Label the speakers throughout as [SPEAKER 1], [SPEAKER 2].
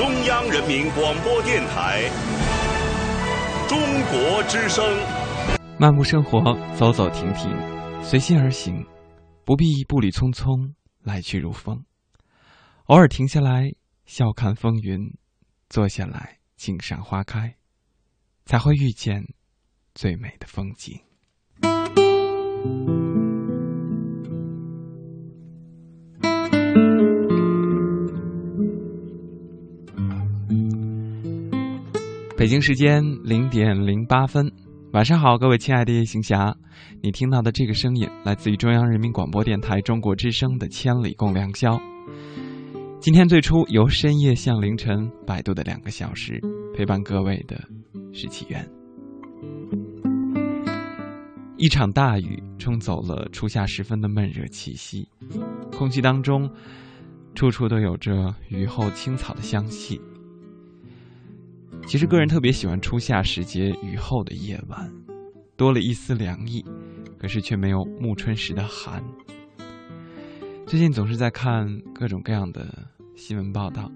[SPEAKER 1] 中央人民广播电台中国之声。
[SPEAKER 2] 漫步生活，走走停停，随心而行，不必步履匆匆，来去如风。偶尔停下来，笑看风云；坐下来，静赏花开，才会遇见最美的风景。北京时间零点零八分，晚上好，各位亲爱的夜行侠，你听到的这个声音来自于中央人民广播电台中国之声的《千里共良宵》。今天最初由深夜向凌晨摆渡的两个小时，陪伴各位的是起源。一场大雨冲走了初夏时分的闷热气息，空气当中处处都有着雨后青草的香气。其实，个人特别喜欢初夏时节雨后的夜晚，多了一丝凉意，可是却没有暮春时的寒。最近总是在看各种各样的新闻报道，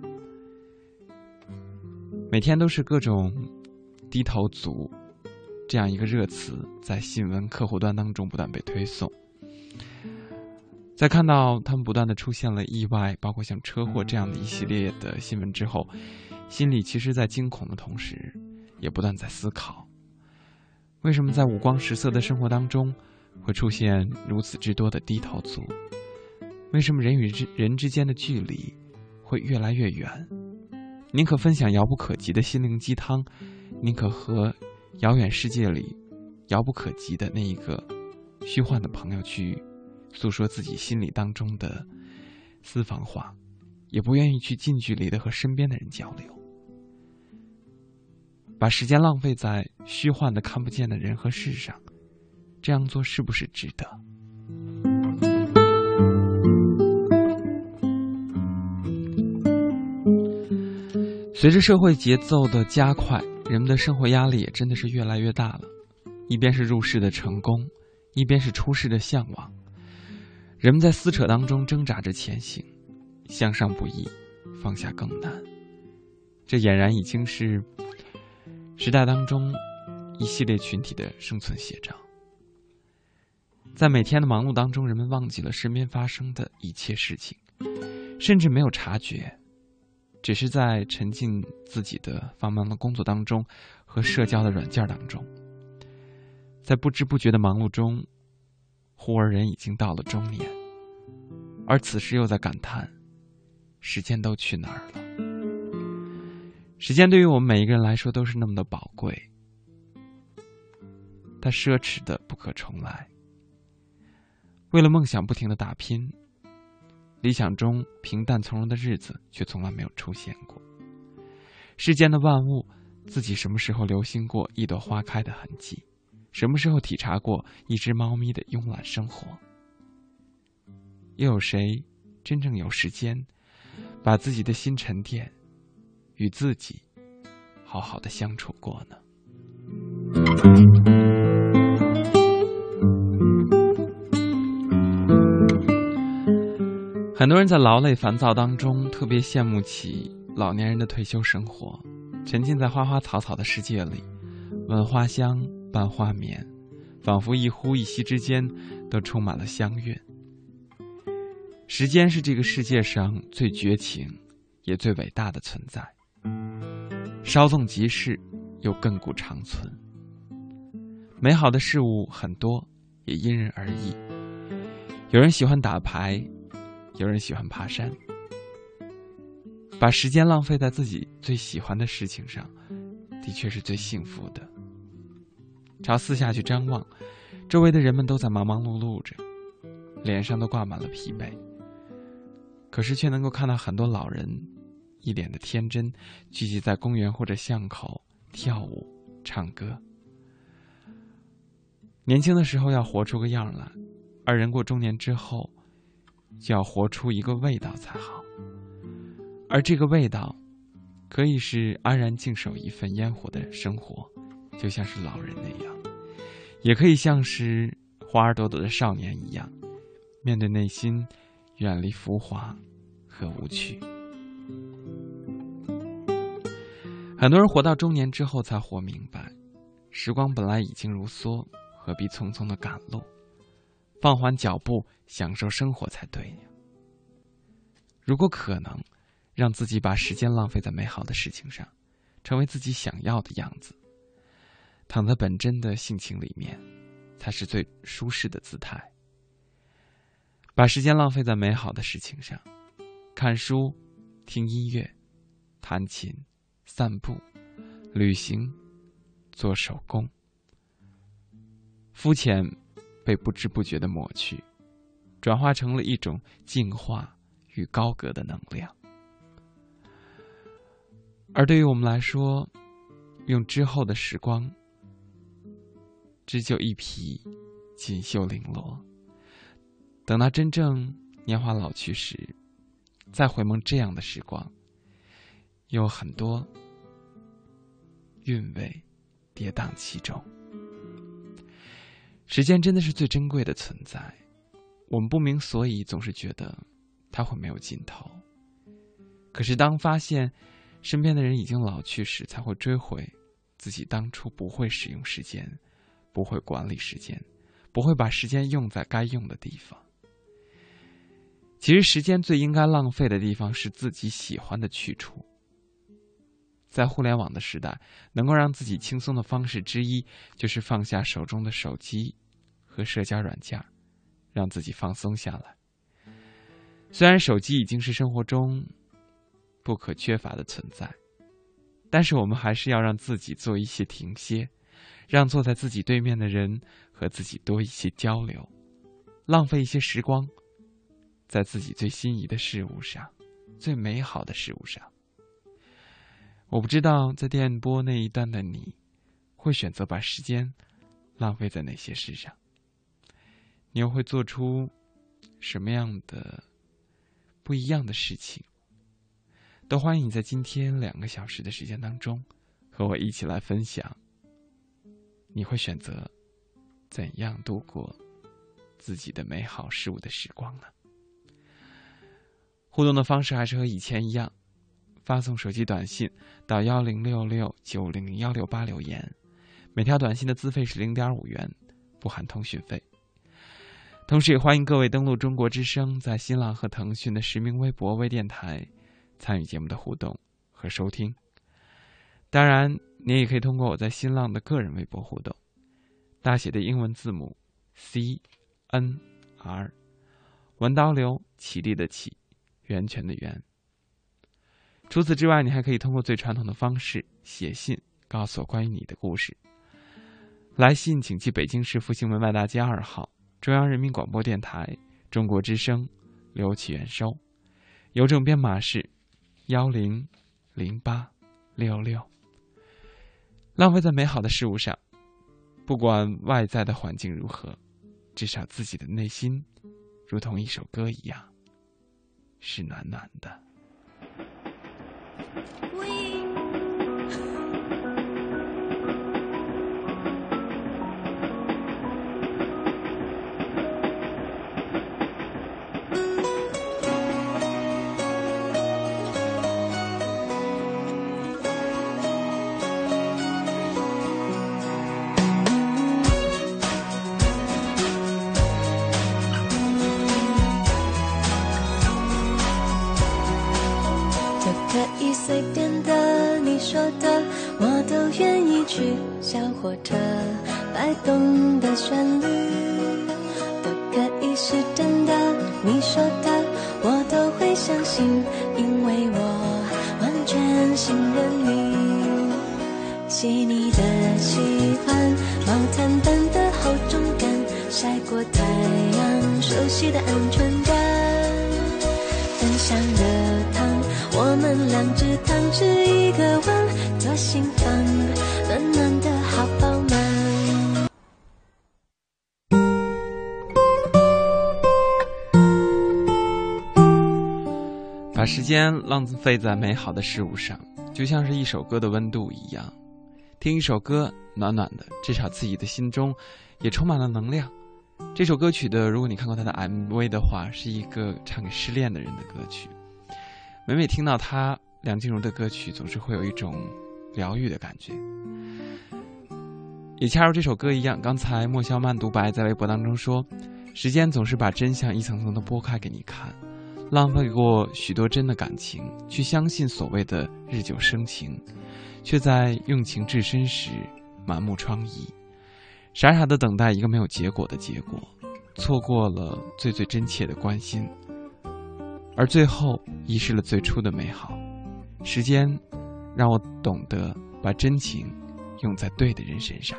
[SPEAKER 2] 每天都是各种“低头族”这样一个热词在新闻客户端当中不断被推送。在看到他们不断的出现了意外，包括像车祸这样的一系列的新闻之后。心里其实，在惊恐的同时，也不断在思考：为什么在五光十色的生活当中，会出现如此之多的低头族？为什么人与之人之间的距离会越来越远？宁可分享遥不可及的心灵鸡汤，宁可和遥远世界里遥不可及的那一个虚幻的朋友去诉说自己心里当中的私房话。也不愿意去近距离的和身边的人交流，把时间浪费在虚幻的看不见的人和事上，这样做是不是值得？随着社会节奏的加快，人们的生活压力也真的是越来越大了。一边是入世的成功，一边是出世的向往，人们在撕扯当中挣扎着前行。向上不易，放下更难。这俨然已经是时代当中一系列群体的生存写照。在每天的忙碌当中，人们忘记了身边发生的一切事情，甚至没有察觉，只是在沉浸自己的繁忙的工作当中和社交的软件当中，在不知不觉的忙碌中，忽而人已经到了中年，而此时又在感叹。时间都去哪儿了？时间对于我们每一个人来说都是那么的宝贵，它奢侈的不可重来。为了梦想不停的打拼，理想中平淡从容的日子却从来没有出现过。世间的万物，自己什么时候留心过一朵花开的痕迹？什么时候体察过一只猫咪的慵懒生活？又有谁真正有时间？把自己的心沉淀，与自己好好的相处过呢。很多人在劳累烦躁当中，特别羡慕起老年人的退休生活，沉浸在花花草草的世界里，闻花香，伴花眠，仿佛一呼一吸之间都充满了香韵。时间是这个世界上最绝情，也最伟大的存在。稍纵即逝，又亘古长存。美好的事物很多，也因人而异。有人喜欢打牌，有人喜欢爬山。把时间浪费在自己最喜欢的事情上，的确是最幸福的。朝四下去张望，周围的人们都在忙忙碌碌着，脸上都挂满了疲惫。可是却能够看到很多老人，一脸的天真，聚集在公园或者巷口跳舞、唱歌。年轻的时候要活出个样来，而人过中年之后，就要活出一个味道才好。而这个味道，可以是安然静守一份烟火的生活，就像是老人那样；也可以像是花儿朵朵的少年一样，面对内心。远离浮华和无趣。很多人活到中年之后才活明白，时光本来已经如梭，何必匆匆的赶路？放缓脚步，享受生活才对呀。如果可能，让自己把时间浪费在美好的事情上，成为自己想要的样子，躺在本真的性情里面，才是最舒适的姿态。把时间浪费在美好的事情上，看书、听音乐、弹琴、散步、旅行、做手工，肤浅被不知不觉的抹去，转化成了一种净化与高阁的能量。而对于我们来说，用之后的时光织就一匹锦绣绫罗。等到真正年华老去时，再回眸这样的时光，有很多韵味跌宕其中。时间真的是最珍贵的存在，我们不明所以，总是觉得它会没有尽头。可是当发现身边的人已经老去时，才会追悔自己当初不会使用时间，不会管理时间，不会把时间用在该用的地方。其实，时间最应该浪费的地方是自己喜欢的去处。在互联网的时代，能够让自己轻松的方式之一，就是放下手中的手机和社交软件，让自己放松下来。虽然手机已经是生活中不可缺乏的存在，但是我们还是要让自己做一些停歇，让坐在自己对面的人和自己多一些交流，浪费一些时光。在自己最心仪的事物上，最美好的事物上，我不知道在电波那一端的你，会选择把时间浪费在哪些事上？你又会做出什么样的不一样的事情？都欢迎你在今天两个小时的时间当中，和我一起来分享。你会选择怎样度过自己的美好事物的时光呢？互动的方式还是和以前一样，发送手机短信到幺零六六九零零幺六八留言，每条短信的资费是零点五元，不含通讯费。同时也欢迎各位登录中国之声在新浪和腾讯的实名微博微电台，参与节目的互动和收听。当然，您也可以通过我在新浪的个人微博互动，大写的英文字母 C N R，文刀流起立的起。源泉的源。除此之外，你还可以通过最传统的方式写信，告诉我关于你的故事。来信请寄北京市复兴门外大街二号中央人民广播电台中国之声，刘启元收，邮政编码是幺零零八六六。浪费在美好的事物上，不管外在的环境如何，至少自己的内心，如同一首歌一样。是暖暖的。We.
[SPEAKER 3] 小火车摆动的旋律，都可以是真的，你说的我都会相信，因为我完全信任你。细腻的喜欢，毛毯般的厚重感，晒过太阳熟悉的安全感，分享的糖，我们两只糖，吃一个碗，左心房暖暖的。
[SPEAKER 2] 把时间浪费在美好的事物上，就像是一首歌的温度一样。听一首歌，暖暖的，至少自己的心中也充满了能量。这首歌曲的，如果你看过他的 MV 的话，是一个唱给失恋的人的歌曲。每每听到他梁静茹的歌曲，总是会有一种疗愈的感觉。也恰如这首歌一样，刚才莫萧曼独白在微博当中说：“时间总是把真相一层层的剥开给你看，浪费过许多真的感情，去相信所谓的日久生情，却在用情至深时满目疮痍，傻傻的等待一个没有结果的结果，错过了最最真切的关心，而最后遗失了最初的美好。时间让我懂得把真情。”用在对的人身上。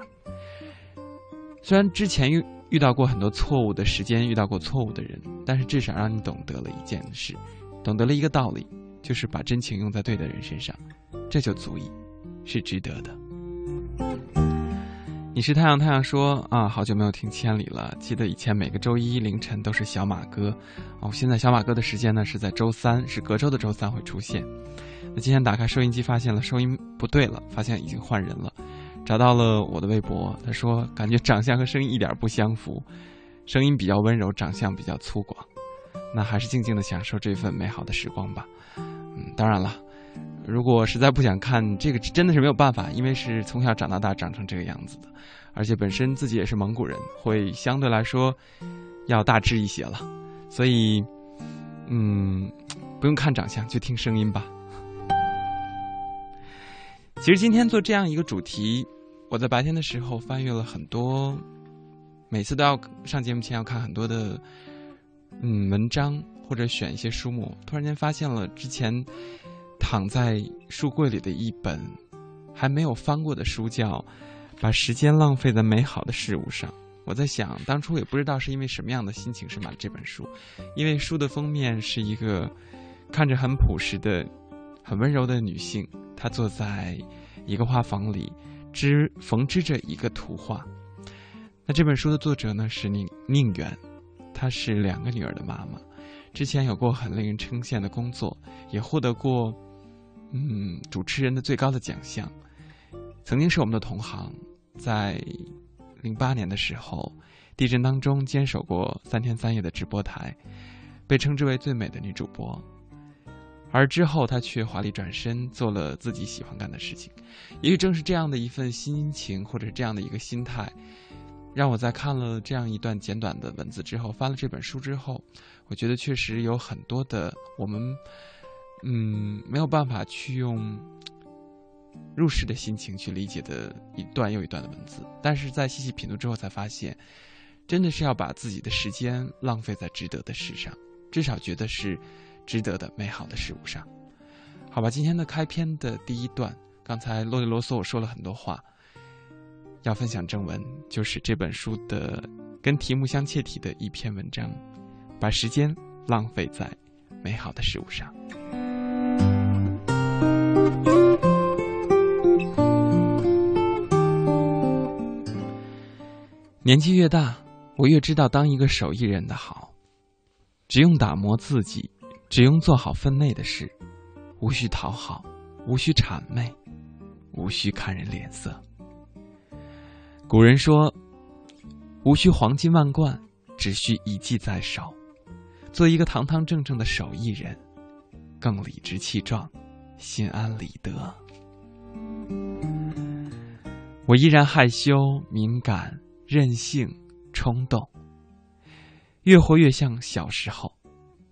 [SPEAKER 2] 虽然之前遇遇到过很多错误的时间，遇到过错误的人，但是至少让你懂得了一件事，懂得了一个道理，就是把真情用在对的人身上，这就足以，是值得的。你是太阳，太阳说啊，好久没有听千里了。记得以前每个周一凌晨都是小马哥，哦，现在小马哥的时间呢是在周三，是隔周的周三会出现。那今天打开收音机，发现了收音不对了，发现已经换人了。找到了我的微博，他说感觉长相和声音一点不相符，声音比较温柔，长相比较粗犷。那还是静静的享受这份美好的时光吧。嗯，当然了，如果实在不想看这个，真的是没有办法，因为是从小长到大长成这个样子的，而且本身自己也是蒙古人，会相对来说要大致一些了。所以，嗯，不用看长相，就听声音吧。其实今天做这样一个主题。我在白天的时候翻阅了很多，每次都要上节目前要看很多的嗯文章或者选一些书目，突然间发现了之前躺在书柜里的一本还没有翻过的书，叫《把时间浪费在美好的事物上》。我在想，当初也不知道是因为什么样的心情是买了这本书，因为书的封面是一个看着很朴实的、很温柔的女性，她坐在一个画房里。织缝织着一个图画。那这本书的作者呢是宁宁远，她是两个女儿的妈妈，之前有过很令人称羡的工作，也获得过嗯主持人的最高的奖项。曾经是我们的同行，在零八年的时候，地震当中坚守过三天三夜的直播台，被称之为最美的女主播。而之后，他却华丽转身，做了自己喜欢干的事情。也许正是这样的一份心情，或者是这样的一个心态，让我在看了这样一段简短的文字之后，翻了这本书之后，我觉得确实有很多的我们，嗯，没有办法去用入世的心情去理解的一段又一段的文字。但是在细细品读之后，才发现，真的是要把自己的时间浪费在值得的事上，至少觉得是。值得的美好的事物上，好吧。今天的开篇的第一段，刚才啰里啰嗦我说了很多话，要分享正文，就是这本书的跟题目相切题的一篇文章，把时间浪费在美好的事物上。年纪越大，我越知道当一个手艺人的好，只用打磨自己。只用做好分内的事，无需讨好，无需谄媚，无需看人脸色。古人说：“无需黄金万贯，只需一技在手。”做一个堂堂正正的手艺人，更理直气壮，心安理得。我依然害羞、敏感、任性、冲动，越活越像小时候。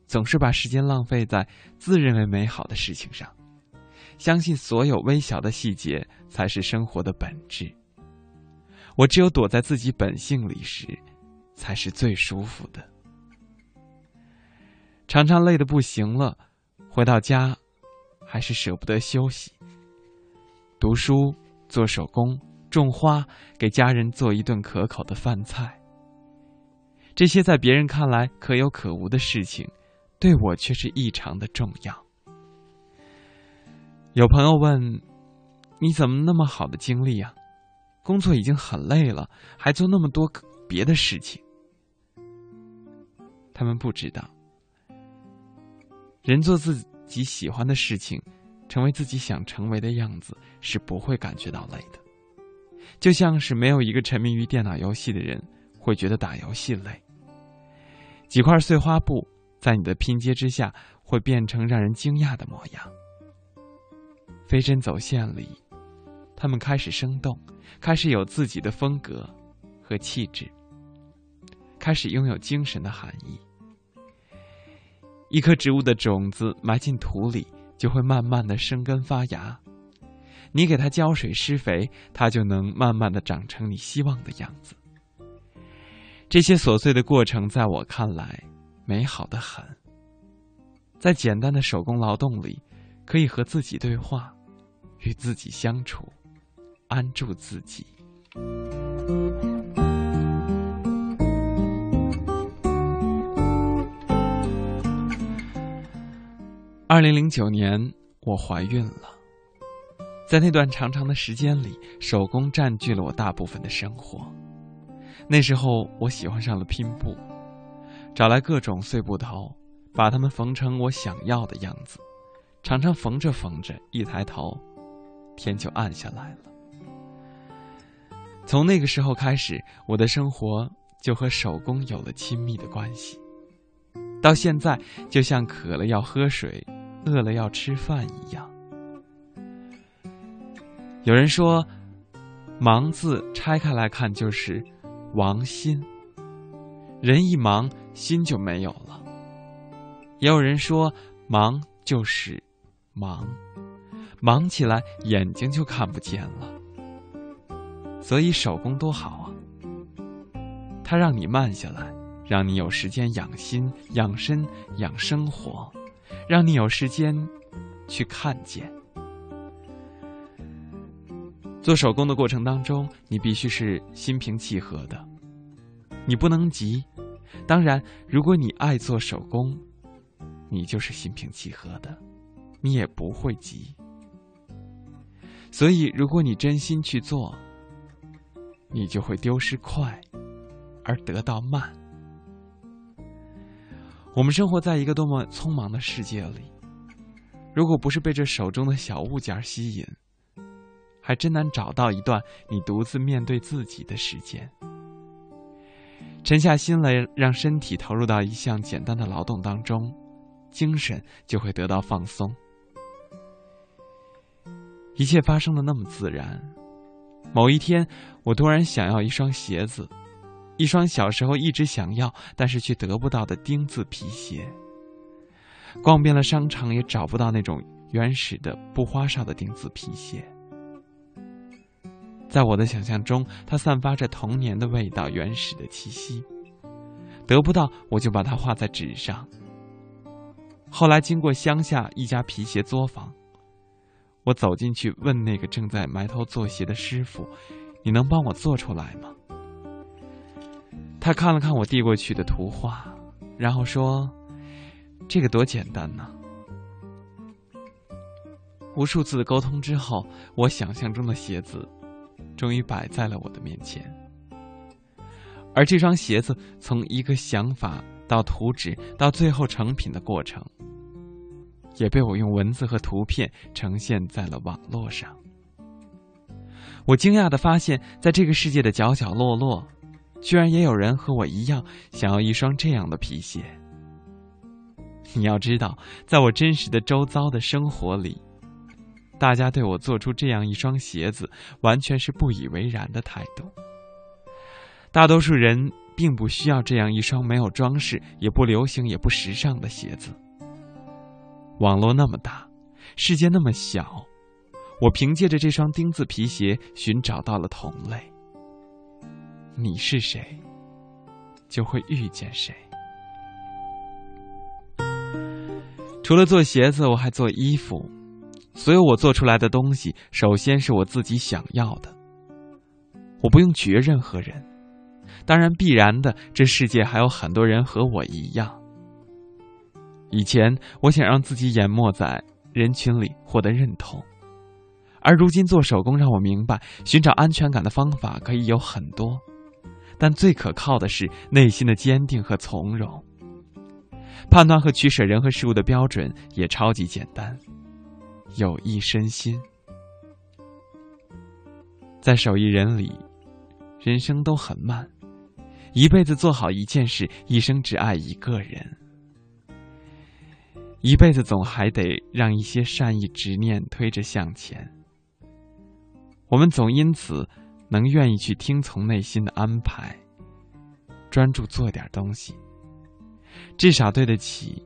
[SPEAKER 2] 总是把时间浪费在自认为美好的事情上，相信所有微小的细节才是生活的本质。我只有躲在自己本性里时，才是最舒服的。常常累得不行了，回到家，还是舍不得休息。读书、做手工、种花，给家人做一顿可口的饭菜。这些在别人看来可有可无的事情。对我却是异常的重要。有朋友问：“你怎么那么好的精力啊？工作已经很累了，还做那么多别的事情？”他们不知道，人做自己喜欢的事情，成为自己想成为的样子，是不会感觉到累的。就像是没有一个沉迷于电脑游戏的人会觉得打游戏累。几块碎花布。在你的拼接之下，会变成让人惊讶的模样。飞针走线里，它们开始生动，开始有自己的风格和气质，开始拥有精神的含义。一颗植物的种子埋进土里，就会慢慢的生根发芽。你给它浇水施肥，它就能慢慢的长成你希望的样子。这些琐碎的过程，在我看来，美好的很。在简单的手工劳动里，可以和自己对话，与自己相处，安住自己。二零零九年，我怀孕了。在那段长长的时间里，手工占据了我大部分的生活。那时候，我喜欢上了拼布，找来各种碎布头，把它们缝成我想要的样子。常常缝着缝着，一抬头，天就暗下来了。从那个时候开始，我的生活就和手工有了亲密的关系。到现在，就像渴了要喝水。饿了要吃饭一样。有人说，“忙”字拆开来看就是“王心”，人一忙，心就没有了。也有人说，“忙”就是忙，忙起来眼睛就看不见了。所以手工多好啊，它让你慢下来，让你有时间养心、养身、养生活。让你有时间去看见。做手工的过程当中，你必须是心平气和的，你不能急。当然，如果你爱做手工，你就是心平气和的，你也不会急。所以，如果你真心去做，你就会丢失快，而得到慢。我们生活在一个多么匆忙的世界里，如果不是被这手中的小物件吸引，还真难找到一段你独自面对自己的时间。沉下心来，让身体投入到一项简单的劳动当中，精神就会得到放松。一切发生的那么自然。某一天，我突然想要一双鞋子。一双小时候一直想要，但是却得不到的钉子皮鞋。逛遍了商场，也找不到那种原始的不花哨的钉子皮鞋。在我的想象中，它散发着童年的味道，原始的气息。得不到，我就把它画在纸上。后来经过乡下一家皮鞋作坊，我走进去问那个正在埋头做鞋的师傅：“你能帮我做出来吗？”他看了看我递过去的图画，然后说：“这个多简单呢。”无数次的沟通之后，我想象中的鞋子终于摆在了我的面前。而这双鞋子从一个想法到图纸到最后成品的过程，也被我用文字和图片呈现在了网络上。我惊讶的发现，在这个世界的角角落落。居然也有人和我一样想要一双这样的皮鞋。你要知道，在我真实的周遭的生活里，大家对我做出这样一双鞋子，完全是不以为然的态度。大多数人并不需要这样一双没有装饰、也不流行、也不时尚的鞋子。网络那么大，世界那么小，我凭借着这双钉子皮鞋寻找到了同类。你是谁，就会遇见谁。除了做鞋子，我还做衣服。所有我做出来的东西，首先是我自己想要的。我不用取悦任何人。当然，必然的，这世界还有很多人和我一样。以前，我想让自己淹没在人群里，获得认同。而如今，做手工让我明白，寻找安全感的方法可以有很多。但最可靠的是内心的坚定和从容。判断和取舍人和事物的标准也超级简单，有益身心。在手艺人里，人生都很慢，一辈子做好一件事，一生只爱一个人，一辈子总还得让一些善意执念推着向前。我们总因此能愿意去听从内心的安排，专注做点东西，至少对得起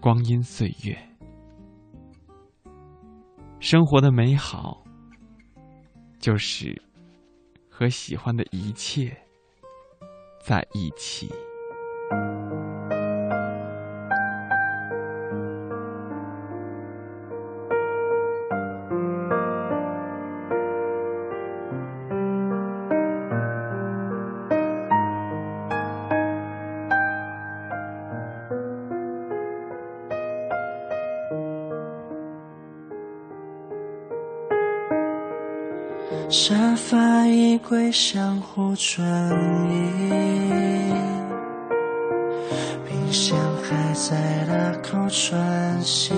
[SPEAKER 2] 光阴岁月。生活的美好，就是和喜欢的一切在一起。
[SPEAKER 4] 春意，冰箱还在大口喘息，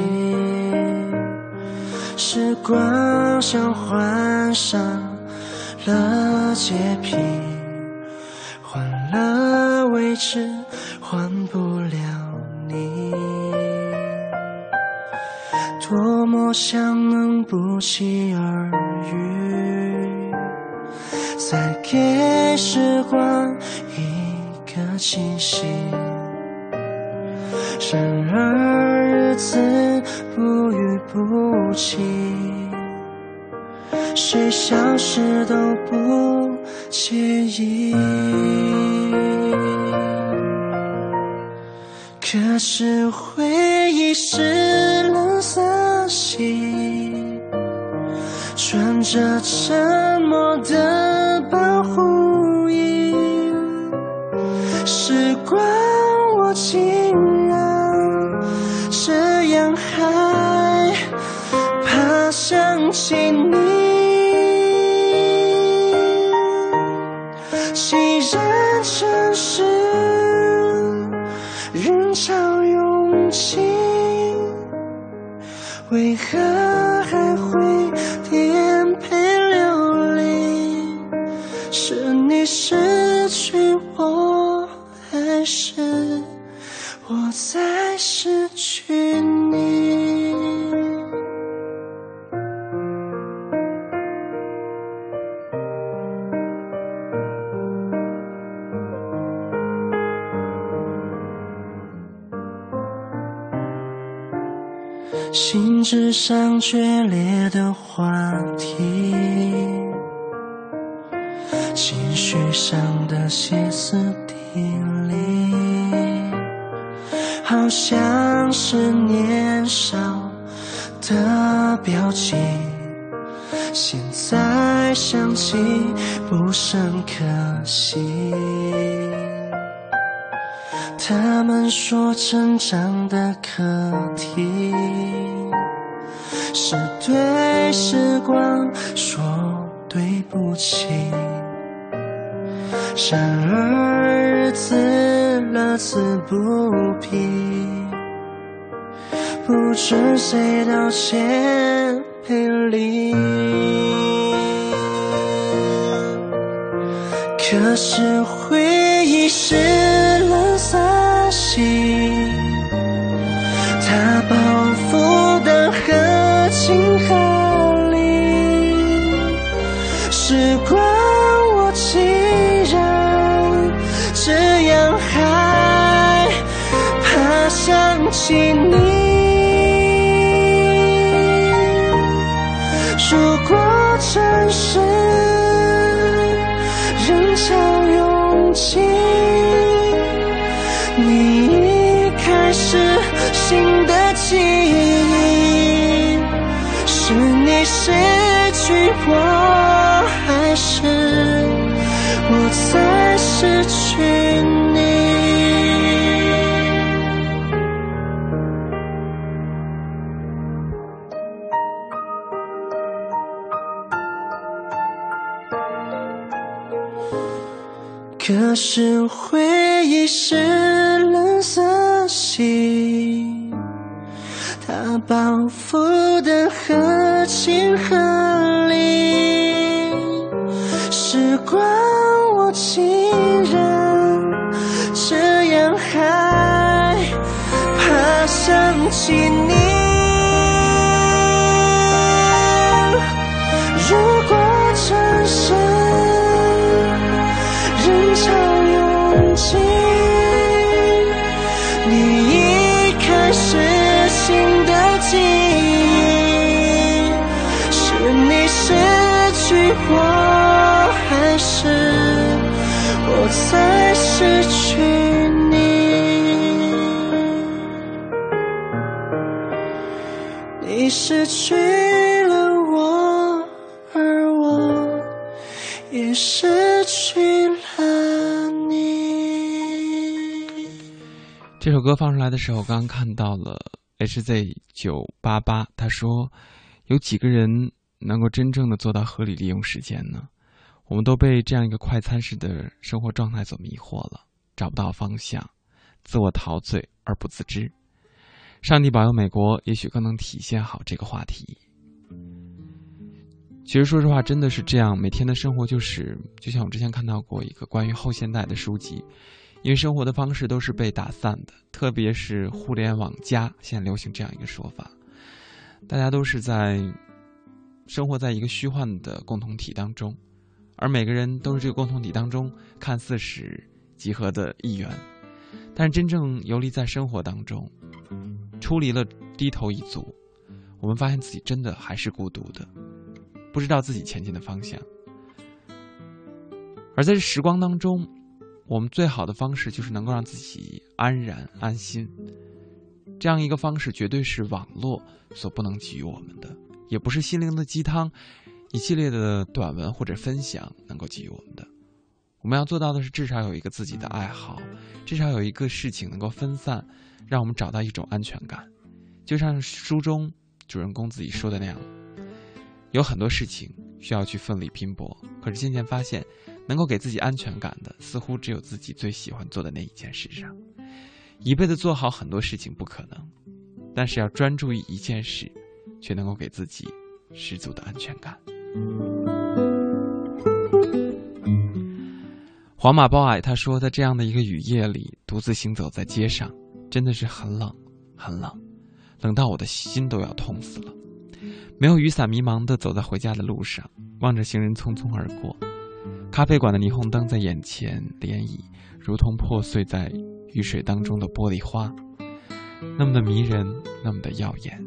[SPEAKER 4] 时光像换上清醒。然而日子不语不期，谁消失都不决裂的话题，情绪上的歇斯底里，好像是年少的表情。现在想起不甚可惜。他们说成长的课题是对时光说对不起，然而日子乐此不疲，不知谁道歉赔礼。可是回忆是那是回忆是冷色系，它包覆的合情合理。时光，我竟然这样害怕想起你。我在失去你？你失去了我，而我也失去了你。
[SPEAKER 2] 这首歌放出来的时候，刚刚看到了 HZ 九八八，他说有几个人。能够真正的做到合理利用时间呢？我们都被这样一个快餐式的生活状态所迷惑了，找不到方向，自我陶醉而不自知。上帝保佑美国，也许更能体现好这个话题。其实说实话，真的是这样，每天的生活就是，就像我之前看到过一个关于后现代的书籍，因为生活的方式都是被打散的，特别是互联网加，现在流行这样一个说法，大家都是在。生活在一个虚幻的共同体当中，而每个人都是这个共同体当中看似是集合的一员，但真正游离在生活当中，出离了低头一族，我们发现自己真的还是孤独的，不知道自己前进的方向。而在这时光当中，我们最好的方式就是能够让自己安然安心，这样一个方式绝对是网络所不能给予我们的。也不是心灵的鸡汤，一系列的短文或者分享能够给予我们的。我们要做到的是，至少有一个自己的爱好，至少有一个事情能够分散，让我们找到一种安全感。就像书中主人公自己说的那样，有很多事情需要去奋力拼搏，可是渐渐发现，能够给自己安全感的，似乎只有自己最喜欢做的那一件事上。一辈子做好很多事情不可能，但是要专注于一件事。却能够给自己十足的安全感。黄马包矮他说，在这样的一个雨夜里，独自行走在街上，真的是很冷，很冷，冷到我的心都要痛死了。没有雨伞，迷茫的走在回家的路上，望着行人匆匆而过。咖啡馆的霓虹灯在眼前涟漪，如同破碎在雨水当中的玻璃花，那么的迷人，那么的耀眼。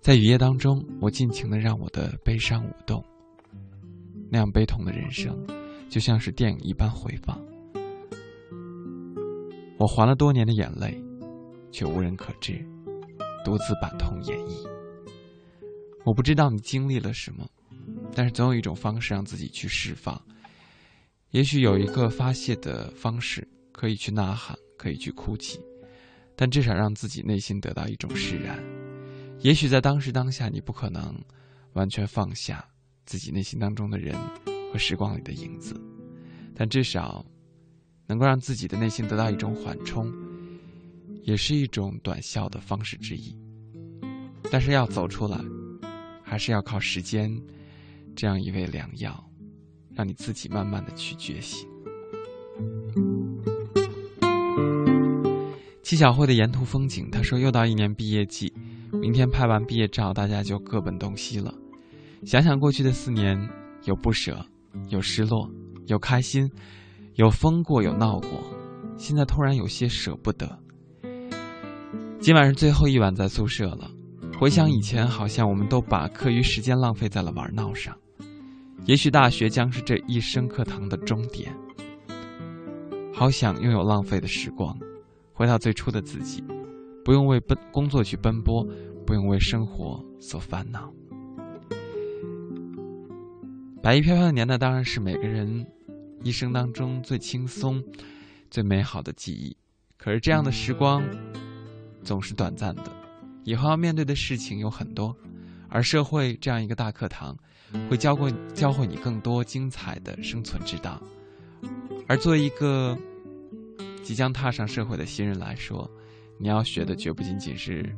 [SPEAKER 2] 在雨夜当中，我尽情的让我的悲伤舞动。那样悲痛的人生，就像是电影一般回放。我还了多年的眼泪，却无人可知，独自把痛演绎。我不知道你经历了什么，但是总有一种方式让自己去释放。也许有一个发泄的方式，可以去呐喊，可以去哭泣，但至少让自己内心得到一种释然。也许在当时当下，你不可能完全放下自己内心当中的人和时光里的影子，但至少能够让自己的内心得到一种缓冲，也是一种短效的方式之一。但是要走出来，还是要靠时间这样一味良药，让你自己慢慢的去觉醒。七小慧的沿途风景，他说又到一年毕业季。明天拍完毕业照，大家就各奔东西了。想想过去的四年，有不舍，有失落，有开心，有疯过，有闹过。现在突然有些舍不得。今晚是最后一晚在宿舍了。回想以前，好像我们都把课余时间浪费在了玩闹上。也许大学将是这一生课堂的终点。好想拥有浪费的时光，回到最初的自己。不用为奔工作去奔波，不用为生活所烦恼。白衣飘飘的年代当然是每个人一生当中最轻松、最美好的记忆。可是这样的时光总是短暂的，以后要面对的事情有很多，而社会这样一个大课堂，会教过教会你更多精彩的生存之道。而作为一个即将踏上社会的新人来说，你要学的绝不仅仅是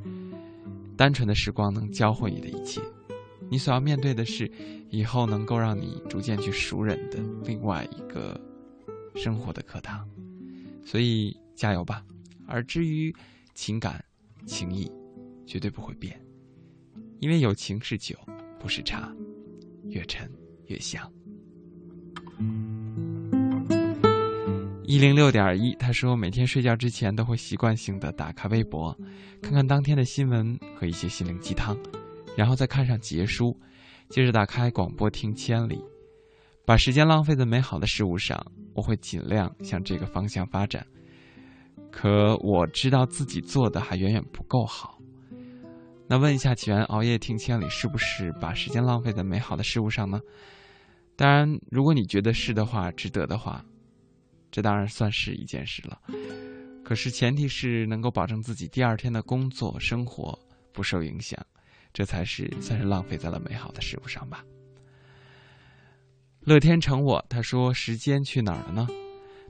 [SPEAKER 2] 单纯的时光能教会你的一切，你所要面对的是以后能够让你逐渐去熟忍的另外一个生活的课堂，所以加油吧！而至于情感、情谊，绝对不会变，因为友情是酒，不是茶，越陈越香。一零六点一，他说每天睡觉之前都会习惯性的打开微博，看看当天的新闻和一些心灵鸡汤，然后再看上几页书，接着打开广播听千里，把时间浪费在美好的事物上，我会尽量向这个方向发展。可我知道自己做的还远远不够好。那问一下起源，熬夜听千里是不是把时间浪费在美好的事物上呢？当然，如果你觉得是的话，值得的话，这当然算是一件事了。可是前提是能够保证自己第二天的工作生活不受影响。这才是算是浪费在了美好的事物上吧。乐天成我他说：“时间去哪儿了呢？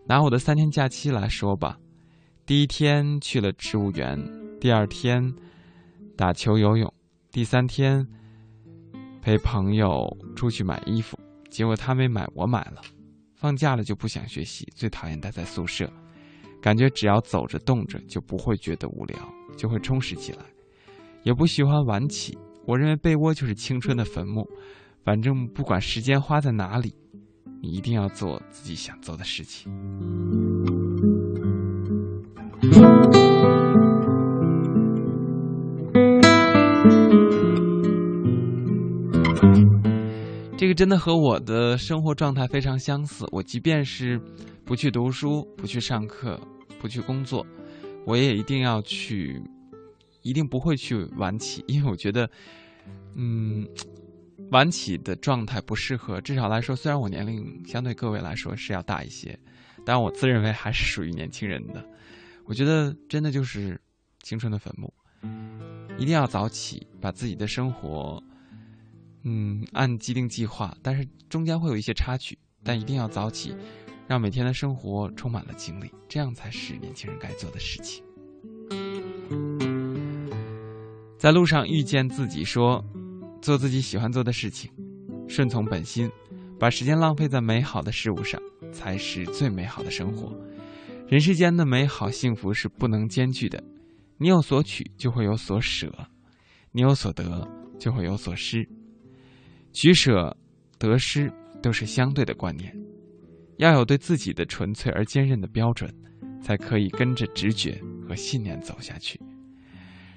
[SPEAKER 2] 拿我的三天假期来说吧，第一天去了植物园，第二天打球游泳，第三天陪朋友出去买衣服，结果他没买，我买了。放假了就不想学习，最讨厌待在宿舍，感觉只要走着动着就不会觉得无聊，就会充实起来。”也不喜欢晚起，我认为被窝就是青春的坟墓。反正不管时间花在哪里，你一定要做自己想做的事情。这个真的和我的生活状态非常相似。我即便是不去读书、不去上课、不去工作，我也一定要去。一定不会去晚起，因为我觉得，嗯，晚起的状态不适合。至少来说，虽然我年龄相对各位来说是要大一些，但我自认为还是属于年轻人的。我觉得真的就是青春的坟墓，一定要早起，把自己的生活，嗯，按既定计划，但是中间会有一些插曲，但一定要早起，让每天的生活充满了精力，这样才是年轻人该做的事情。在路上遇见自己，说：“做自己喜欢做的事情，顺从本心，把时间浪费在美好的事物上，才是最美好的生活。人世间的美好幸福是不能兼具的，你有所取就会有所舍，你有所得就会有所失。取舍得失都是相对的观念，要有对自己的纯粹而坚韧的标准，才可以跟着直觉和信念走下去。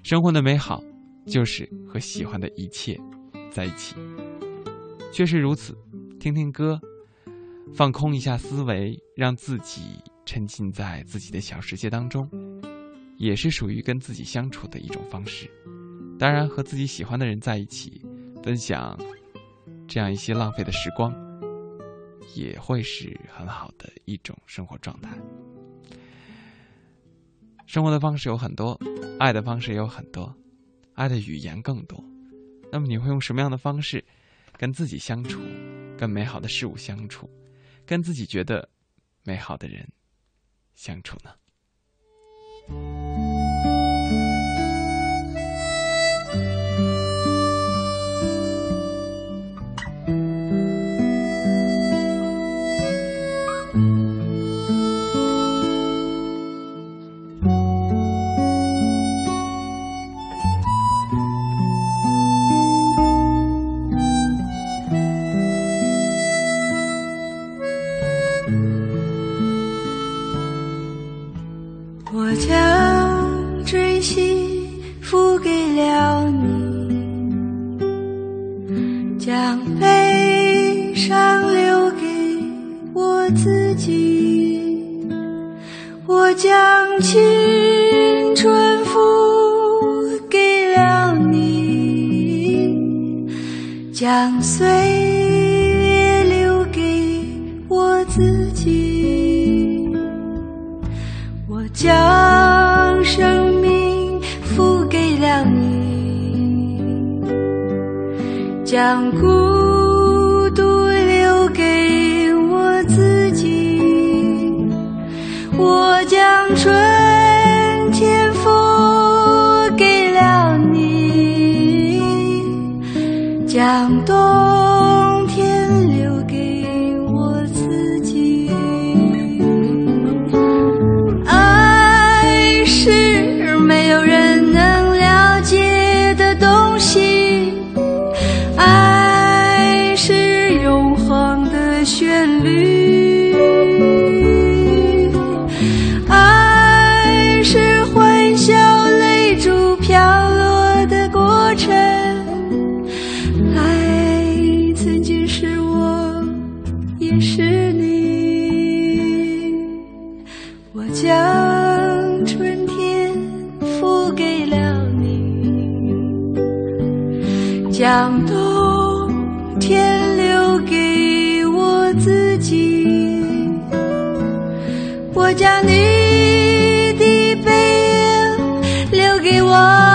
[SPEAKER 2] 生活的美好。”就是和喜欢的一切在一起，确实如此。听听歌，放空一下思维，让自己沉浸在自己的小世界当中，也是属于跟自己相处的一种方式。当然，和自己喜欢的人在一起，分享这样一些浪费的时光，也会是很好的一种生活状态。生活的方式有很多，爱的方式也有很多。爱的语言更多，那么你会用什么样的方式跟自己相处，跟美好的事物相处，跟自己觉得美好的人相处呢？
[SPEAKER 5] 将青春付给了你将岁月留给我自己。我将生命付给了你将故将你的背影留给我。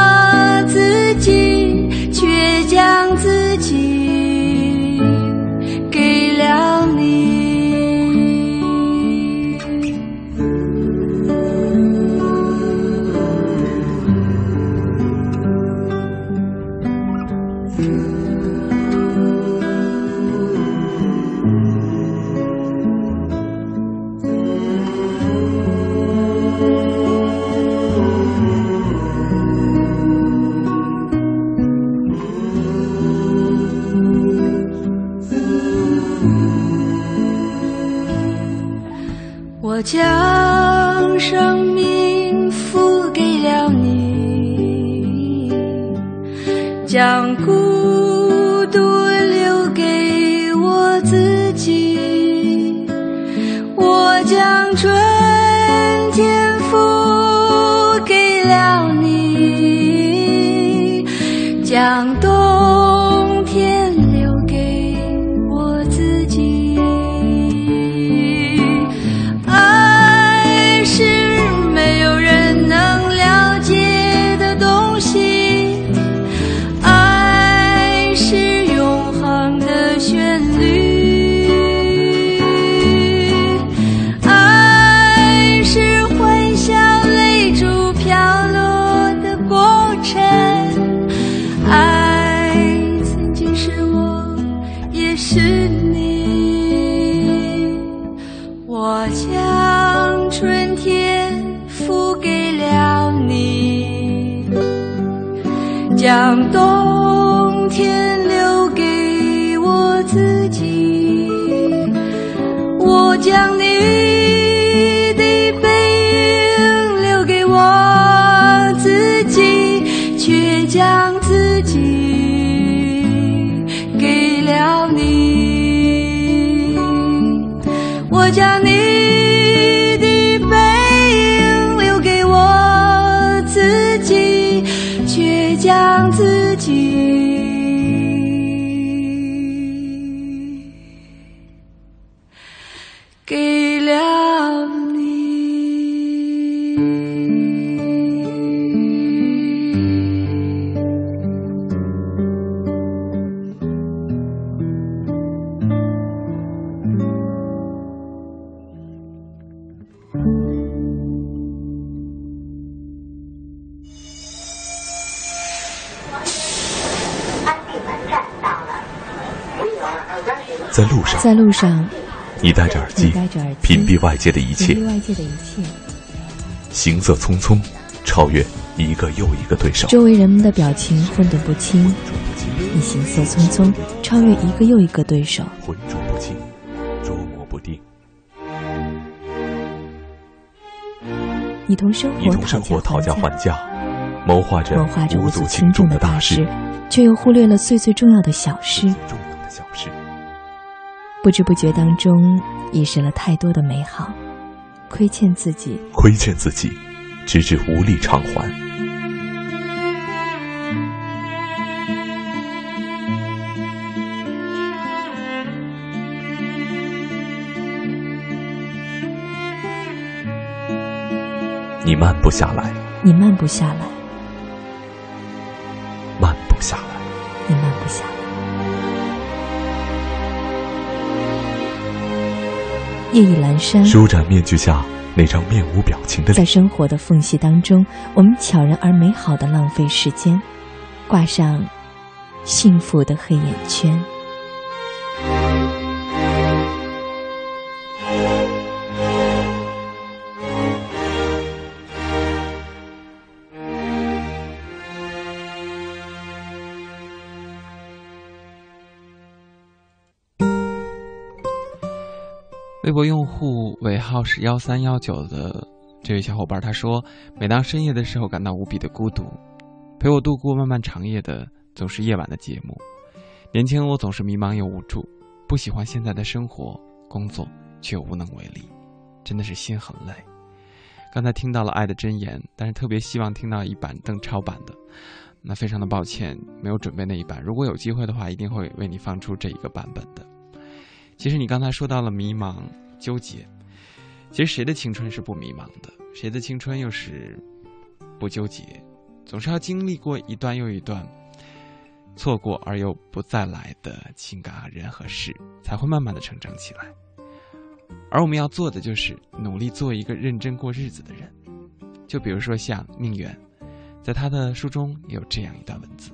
[SPEAKER 6] 外界的一切
[SPEAKER 7] 外界的一切，
[SPEAKER 6] 行色匆匆，超越一个又一个对手。
[SPEAKER 7] 周围人们的表情混沌不清，你行色匆匆，超越一个又一个对手。
[SPEAKER 6] 浑浊不清，捉摸不定。
[SPEAKER 7] 你同生
[SPEAKER 6] 你
[SPEAKER 7] 活
[SPEAKER 6] 同生活讨
[SPEAKER 7] 讨价
[SPEAKER 6] 价还价，谋划着无足
[SPEAKER 7] 轻
[SPEAKER 6] 重
[SPEAKER 7] 重的大
[SPEAKER 6] 事，，
[SPEAKER 7] 却又忽略了最最重要的小事。不知不觉当中，遗失了太多的美好，亏欠自己，
[SPEAKER 6] 亏欠自己，直至无力偿还。你慢不下来，
[SPEAKER 7] 你慢不下来，夜已阑珊，
[SPEAKER 6] 舒展面具下那张面无表情的脸在，
[SPEAKER 7] 生活的缝隙当中，我们悄然而美好的浪费时间，挂上幸福的黑眼圈。
[SPEAKER 2] 微博用户尾号是幺三幺九的这位小伙伴，他说：“每当深夜的时候，感到无比的孤独，陪我度过漫漫长夜的总是夜晚的节目。年轻我总是迷茫又无助，不喜欢现在的生活工作，却无能为力，真的是心很累。刚才听到了《爱的箴言》，但是特别希望听到一版邓超版的。那非常的抱歉，没有准备那一版。如果有机会的话，一定会为你放出这一个版本的。其实你刚才说到了迷茫、纠结，其实谁的青春是不迷茫的？谁的青春又是不纠结？总是要经历过一段又一段错过而又不再来的情感、人和事，才会慢慢的成长起来。而我们要做的就是努力做一个认真过日子的人。就比如说像宁远，在他的书中也有这样一段文字：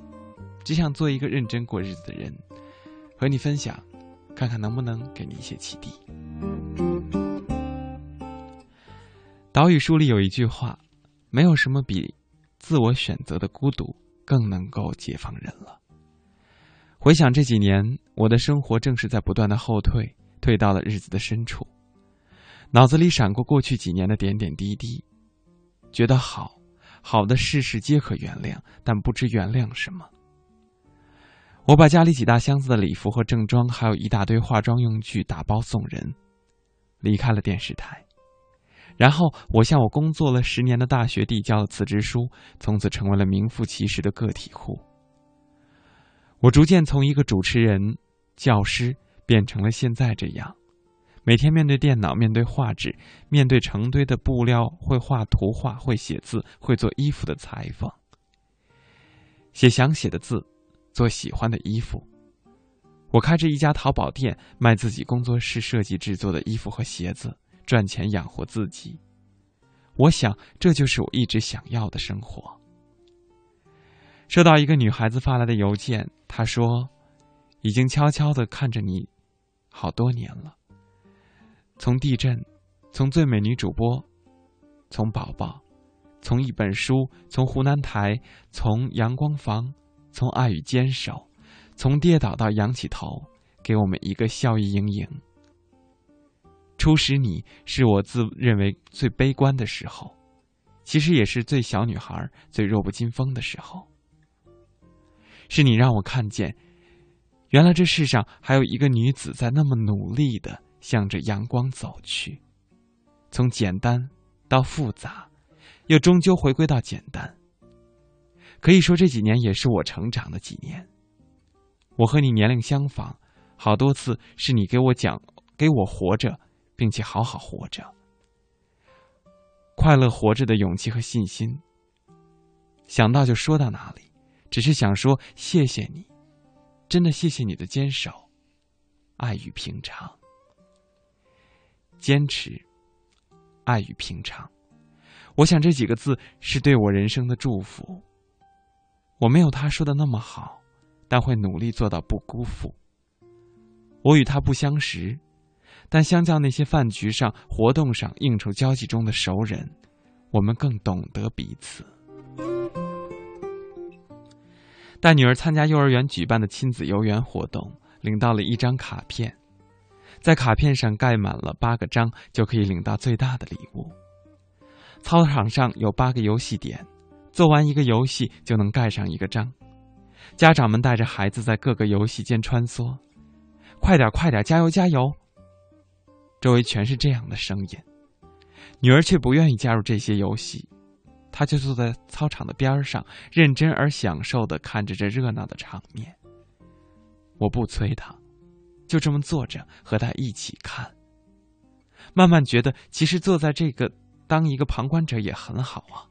[SPEAKER 2] 只想做一个认真过日子的人，和你分享，看看能不能给你一些启迪。岛屿书里有一句话：没有什么比自我选择的孤独更能够解放人了。回想这几年，我的生活正是在不断的后退，退到了日子的深处，脑子里闪过过去几年的点点滴滴。觉得好，好的事事皆可原谅，但不知原谅什么。我把家里几大箱子的礼服和正装，还有一大堆化妆用具打包送人，离开了电视台。然后，我向我工作了十年的大学递交了辞职书，从此成为了名副其实的个体户。我逐渐从一个主持人、教师变成了现在这样。每天面对电脑，面对画纸，面对成堆的布料，会画图画，会写字，会做衣服的裁缝，写想写的字，做喜欢的衣服。我开着一家淘宝店，卖自己工作室设计制作的衣服和鞋子，赚钱养活自己。我想，这就是我一直想要的生活。收到一个女孩子发来的邮件，她说：“已经悄悄的看着你，好多年了。”从地震，从最美女主播，从宝宝，从一本书，从湖南台，从阳光房，从爱与坚守，从跌倒到仰起头，给我们一个笑意盈盈。初识你是我自认为最悲观的时候，其实也是最小女孩最弱不禁风的时候。是你让我看见，原来这世上还有一个女子在那么努力的。向着阳光走去，从简单到复杂，又终究回归到简单。可以说这几年也是我成长的几年。我和你年龄相仿，好多次是你给我讲，给我活着，并且好好活着，快乐活着的勇气和信心。想到就说到哪里，只是想说谢谢你，真的谢谢你的坚守，爱与平常。坚持，爱与平常，我想这几个字是对我人生的祝福。我没有他说的那么好，但会努力做到不辜负。我与他不相识，但相较那些饭局上、活动上、应酬交际中的熟人，我们更懂得彼此。带女儿参加幼儿园举办的亲子游园活动，领到了一张卡片。在卡片上盖满了八个章，就可以领到最大的礼物。操场上有八个游戏点，做完一个游戏就能盖上一个章。家长们带着孩子在各个游戏间穿梭，快点快点，加油加油！周围全是这样的声音，女儿却不愿意加入这些游戏，她就坐在操场的边上，认真而享受的看着这热闹的场面。我不催她。就这么坐着和他一起看，慢慢觉得其实坐在这个当一个旁观者也很好啊。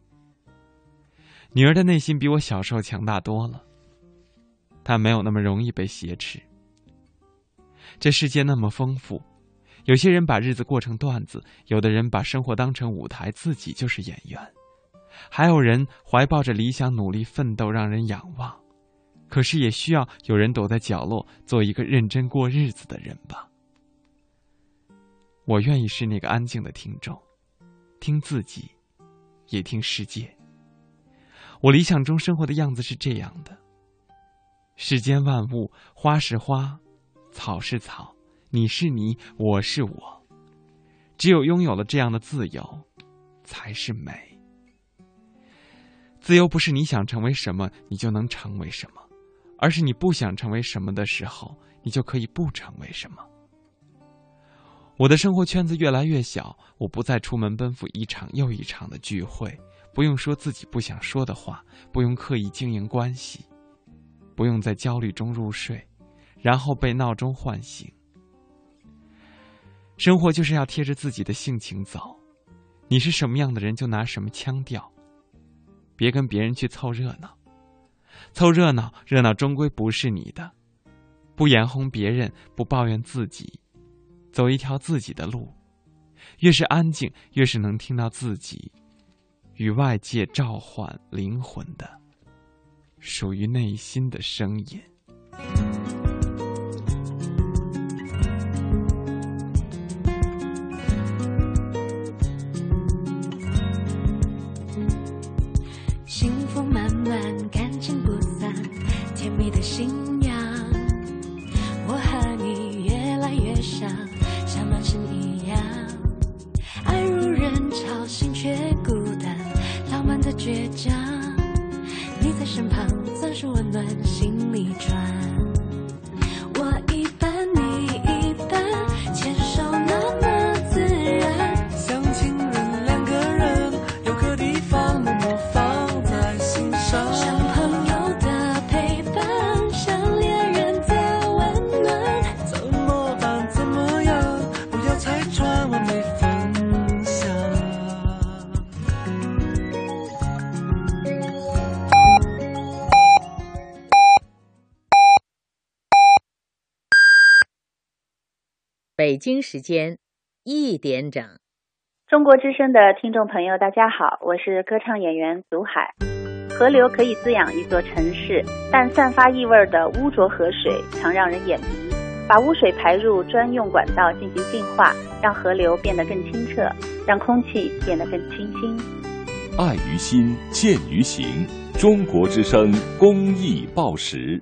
[SPEAKER 2] 女儿的内心比我小时候强大多了，她没有那么容易被挟持。这世界那么丰富，有些人把日子过成段子，有的人把生活当成舞台，自己就是演员，还有人怀抱着理想努力奋斗，让人仰望。可是也需要有人躲在角落，做一个认真过日子的人吧。我愿意是那个安静的听众，听自己，也听世界。我理想中生活的样子是这样的：世间万物，花是花，草是草，你是你，我是我。只有拥有了这样的自由，才是美。自由不是你想成为什么，你就能成为什么。而是你不想成为什么的时候，你就可以不成为什么。我的生活圈子越来越小，我不再出门奔赴一场又一场的聚会，不用说自己不想说的话，不用刻意经营关系，不用在焦虑中入睡，然后被闹钟唤醒。生活就是要贴着自己的性情走，你是什么样的人就拿什么腔调，别跟别人去凑热闹，凑热闹，热闹终归不是你的。不眼红别人，不抱怨自己，走一条自己的路。越是安静，越是能听到自己与外界召唤灵魂的属于内心的声音。
[SPEAKER 3] 幸福满满，感情不散，甜蜜的心暖心里转。
[SPEAKER 8] 北京时间一点整。
[SPEAKER 9] 中国之声的听众朋友，大家好，我是歌唱演员祖海。河流可以滋养一座城市，但散发异味的污浊河水常让人眼迷。把污水排入专用管道进行净化，让河流变得更清澈，让空气变得更清新。
[SPEAKER 6] 爱于心，见于行。中国之声公益报时。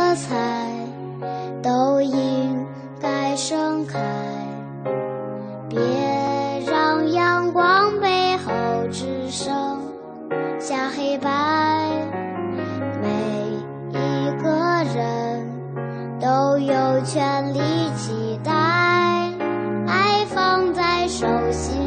[SPEAKER 10] 色彩都应该盛开，别让阳光背后只剩下黑白。每一个人都有权利期待，爱放在手心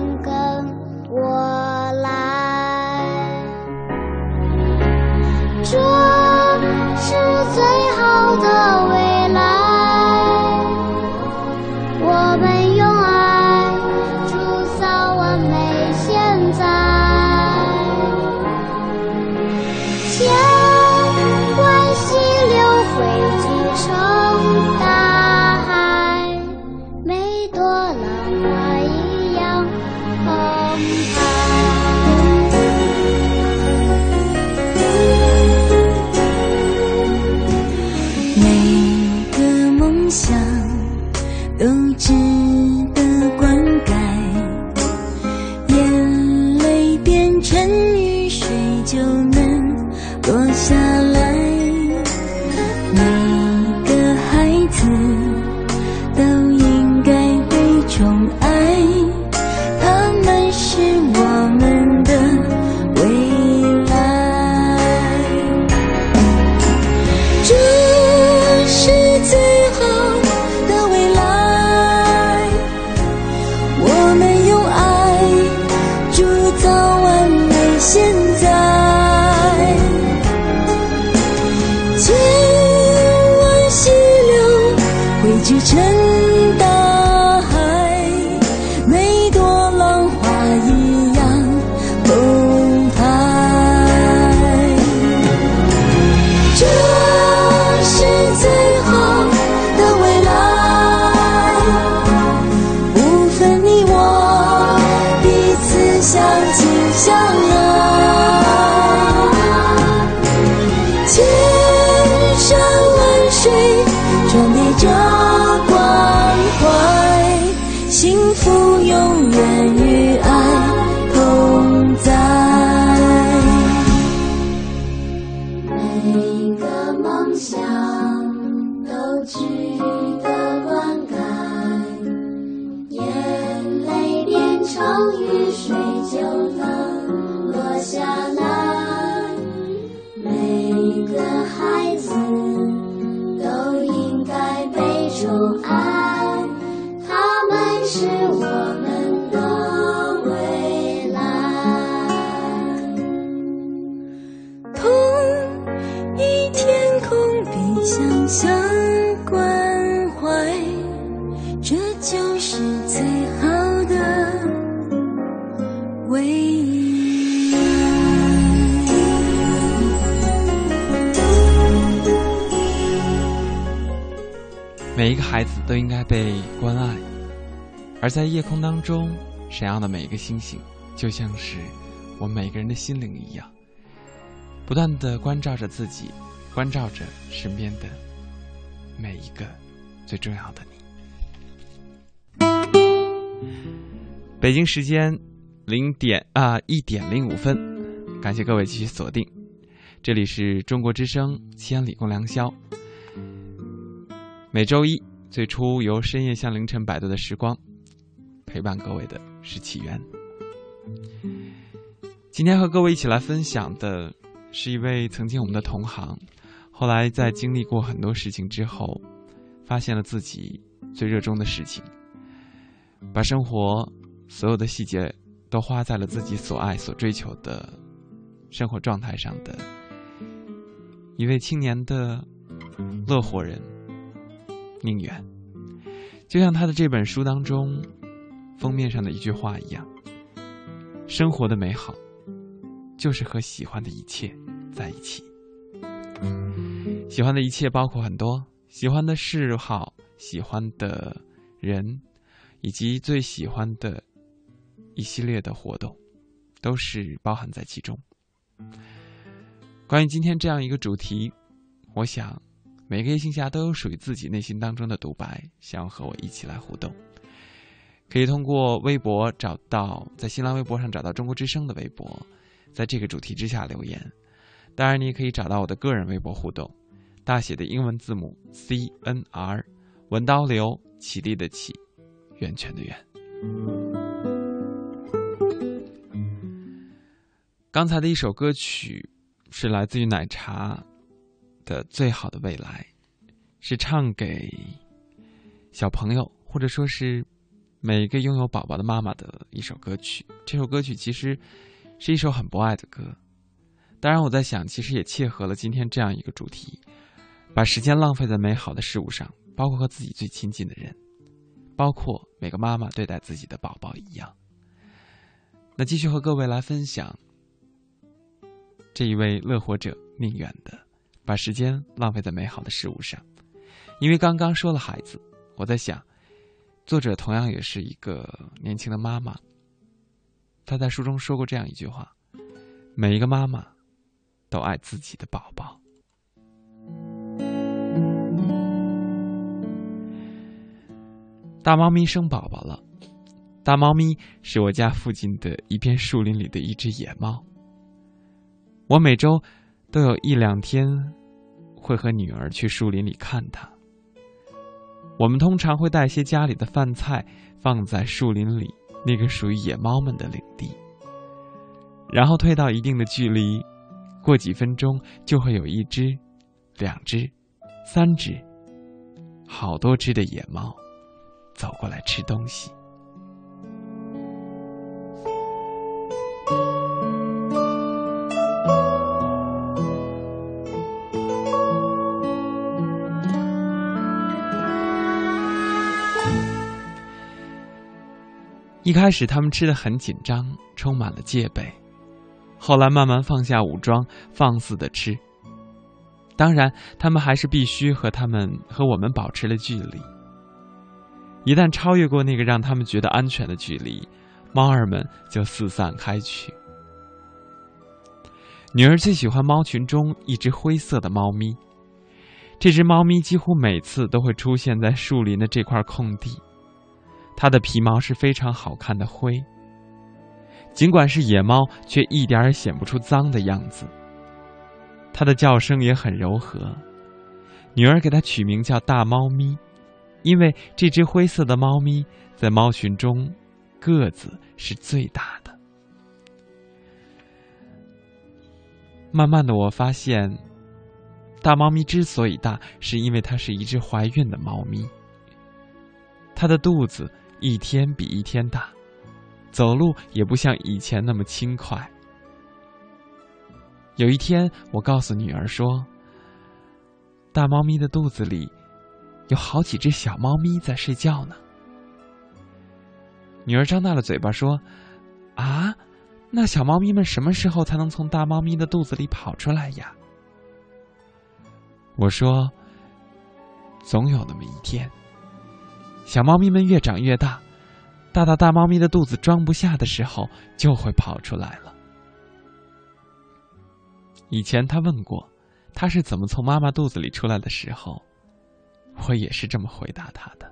[SPEAKER 10] 每一
[SPEAKER 3] 个孩子都应该被
[SPEAKER 4] 关爱，
[SPEAKER 2] 而在夜空当中闪耀的每一个星星，就像是我们每个人的心灵一样，不断的关照着自己，关照着身边的每一个最重要的你。北京时间零点啊一点零五分，感谢各位继续锁定，这里是中国之声千里共良宵。每周一最初由深夜向凌晨摆渡的时光，陪伴各位的是起源。今天和各位一起来分享的是一位曾经我们的同行，后来在经历过很多事情之后，发现了自己最热衷的事情，把生活所有的细节都花在了自己所爱、所追求的生活状态上的一位青年的乐活人。宁远，就像他的这本书当中封面上的一句话一样：“生活的美好，就是和喜欢的一切在一起。喜欢的一切包括很多，喜欢的嗜好、喜欢的人，以及最喜欢的一系列的活动，都是包含在其中。”关于今天这样一个主题，我想。每个夜行侠都有属于自己内心当中的独白，想要和我一起来互动，可以通过微博找到，在新浪微博上找到中国之声的微博，在这个主题之下留言。当然，你也可以找到我的个人微博互动，大写的英文字母 C N R，文刀流，起立的起，源泉的源。刚才的一首歌曲是来自于奶茶。的最好的未来，是唱给小朋友，或者说是每一个拥有宝宝的妈妈的一首歌曲。这首歌曲其实是一首很博爱的歌。当然，我在想，其实也切合了今天这样一个主题：把时间浪费在美好的事物上，包括和自己最亲近的人，包括每个妈妈对待自己的宝宝一样。那继续和各位来分享这一位乐活者宁远的。把时间浪费在美好的事物上，因为刚刚说了孩子，我在想，作者同样也是一个年轻的妈妈。她在书中说过这样一句话：每一个妈妈都爱自己的宝宝。大猫咪生宝宝了，大猫咪是我家附近的一片树林里的一只野猫。我每周。都有一两天，会和女儿去树林里看它。我们通常会带些家里的饭菜放在树林里那个属于野猫们的领地，然后退到一定的距离，过几分钟就会有一只、两只、三只、好多只的野猫走过来吃东西。开始，他们吃的很紧张，充满了戒备。后来慢慢放下武装，放肆的吃。当然，他们还是必须和他们和我们保持了距离。一旦超越过那个让他们觉得安全的距离，猫儿们就四散开去。女儿最喜欢猫群中一只灰色的猫咪。这只猫咪几乎每次都会出现在树林的这块空地。它的皮毛是非常好看的灰。尽管是野猫，却一点也显不出脏的样子。它的叫声也很柔和。女儿给它取名叫“大猫咪”，因为这只灰色的猫咪在猫群中个子是最大的。慢慢的，我发现。大猫咪之所以大，是因为它是一只怀孕的猫咪。它的肚子一天比一天大，走路也不像以前那么轻快。有一天，我告诉女儿说：“大猫咪的肚子里有好几只小猫咪在睡觉呢。”女儿张大了嘴巴说：“啊，那小猫咪们什么时候才能从大猫咪的肚子里跑出来呀？”我说：“总有那么一天，小猫咪们越长越大，大到大猫咪的肚子装不下的时候，就会跑出来了。”以前他问过，他是怎么从妈妈肚子里出来的时候，我也是这么回答他的。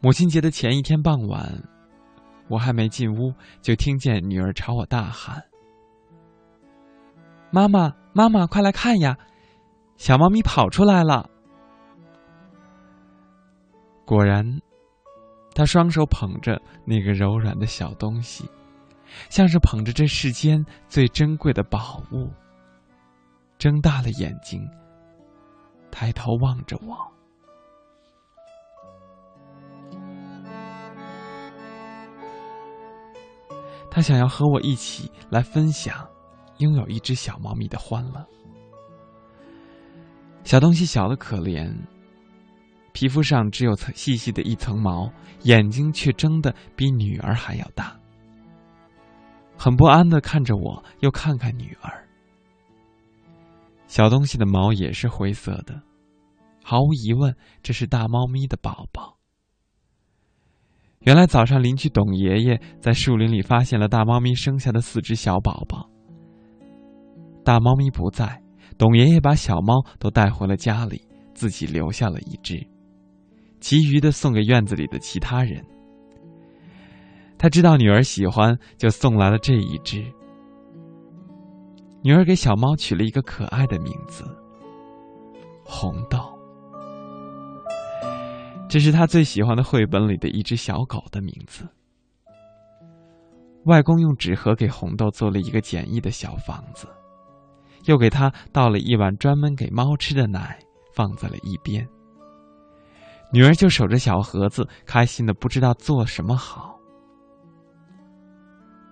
[SPEAKER 2] 母亲节的前一天傍晚，我还没进屋，就听见女儿朝我大喊。妈妈，妈妈，快来看呀！小猫咪跑出来了。果然，他双手捧着那个柔软的小东西，像是捧着这世间最珍贵的宝物。睁大了眼睛，抬头望着我。他想要和我一起来分享。拥有一只小猫咪的欢乐。小东西小的可怜，皮肤上只有层细细的一层毛，眼睛却睁得比女儿还要大。很不安的看着我，又看看女儿。小东西的毛也是灰色的，毫无疑问，这是大猫咪的宝宝。原来早上邻居董爷爷在树林里发现了大猫咪生下的四只小宝宝。大猫咪不在，董爷爷把小猫都带回了家里，自己留下了一只，其余的送给院子里的其他人。他知道女儿喜欢，就送来了这一只。女儿给小猫取了一个可爱的名字——红豆。这是他最喜欢的绘本里的一只小狗的名字。外公用纸盒给红豆做了一个简易的小房子。又给他倒了一碗专门给猫吃的奶，放在了一边。女儿就守着小盒子，开心的不知道做什么好。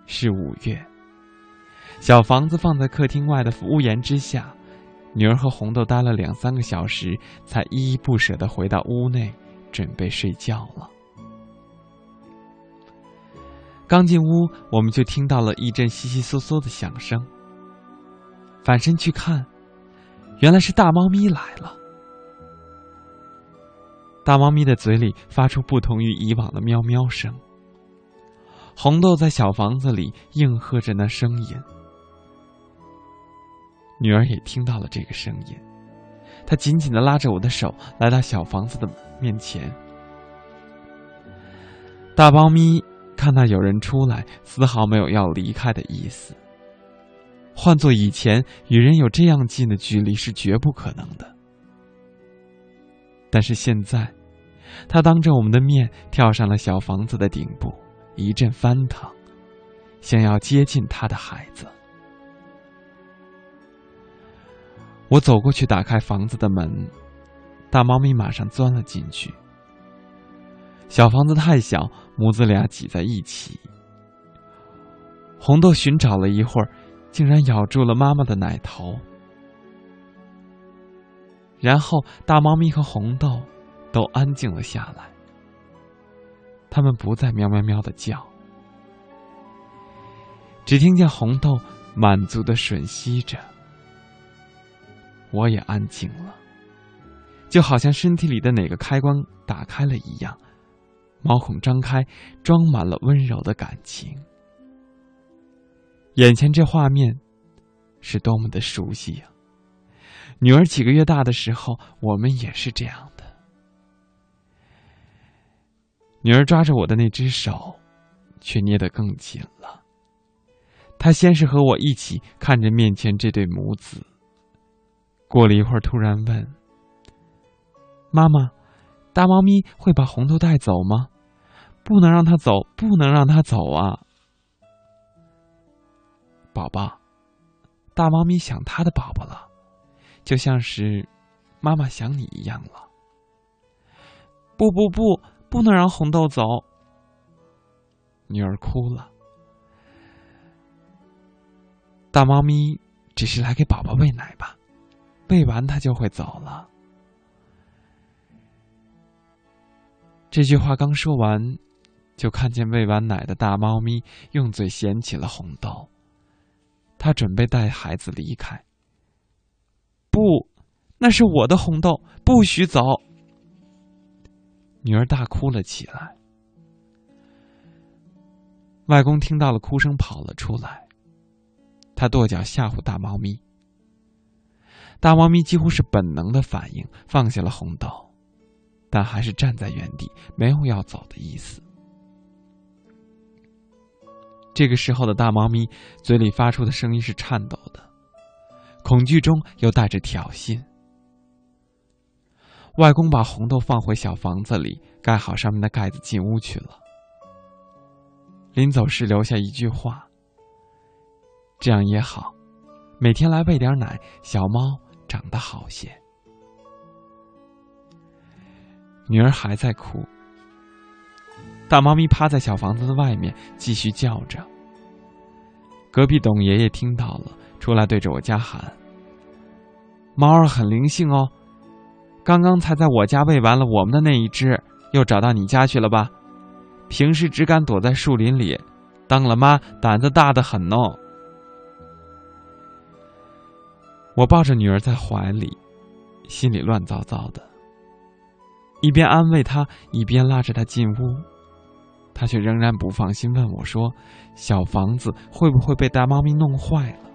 [SPEAKER 2] 是五月，小房子放在客厅外的屋檐之下，女儿和红豆待了两三个小时，才依依不舍的回到屋内，准备睡觉了。刚进屋，我们就听到了一阵悉悉嗦嗦的响声。反身去看，原来是大猫咪来了。大猫咪的嘴里发出不同于以往的喵喵声。红豆在小房子里应和着那声音。女儿也听到了这个声音，她紧紧的拉着我的手来到小房子的面前。大猫咪看到有人出来，丝毫没有要离开的意思。换做以前，与人有这样近的距离是绝不可能的。但是现在，他当着我们的面跳上了小房子的顶部，一阵翻腾，想要接近他的孩子。我走过去打开房子的门，大猫咪马上钻了进去。小房子太小，母子俩挤在一起。红豆寻找了一会儿。竟然咬住了妈妈的奶头，然后大猫咪和红豆都安静了下来。它们不再喵喵喵的叫，只听见红豆满足的吮吸着。我也安静了，就好像身体里的哪个开关打开了一样，毛孔张开，装满了温柔的感情。眼前这画面，是多么的熟悉呀！女儿几个月大的时候，我们也是这样的。女儿抓着我的那只手，却捏得更紧了。她先是和我一起看着面前这对母子，过了一会儿，突然问：“妈妈，大猫咪会把红豆带走吗？不能让它走，不能让它走啊！”宝宝，大猫咪想它的宝宝了。就像是妈妈想你一样了。不不不，不能让红豆走。女儿哭了。大猫咪只是来给宝宝喂奶吧，喂完它就会走了。这句话刚说完，就看见喂完奶的大猫咪用嘴衔起了红豆，他准备带孩子离开。不，那是我的红豆，不许走！女儿大哭了起来。外公听到了哭声，跑了出来。他跺脚吓唬大猫咪。大猫咪几乎是本能的反应，放下了红豆，但还是站在原地，没有要走的意思。这个时候的大猫咪嘴里发出的声音是颤抖的。恐惧中又带着挑衅。外公把红豆放回小房子里，盖好上面的盖子，进屋去了。临走时留下一句话：“这样也好，每天来喂点奶，小猫长得好些。”女儿还在哭。大猫咪趴在小房子的外面，继续叫着。隔壁董爷爷听到了。出来对着我家喊：“猫儿很灵性哦，刚刚才在我家喂完了我们的那一只，又找到你家去了吧？平时只敢躲在树林里，当了妈胆子大的很哦。”我抱着女儿在怀里，心里乱糟糟的，一边安慰她，一边拉着她进屋，他却仍然不放心，问我说：“小房子会不会被大猫咪弄坏了？”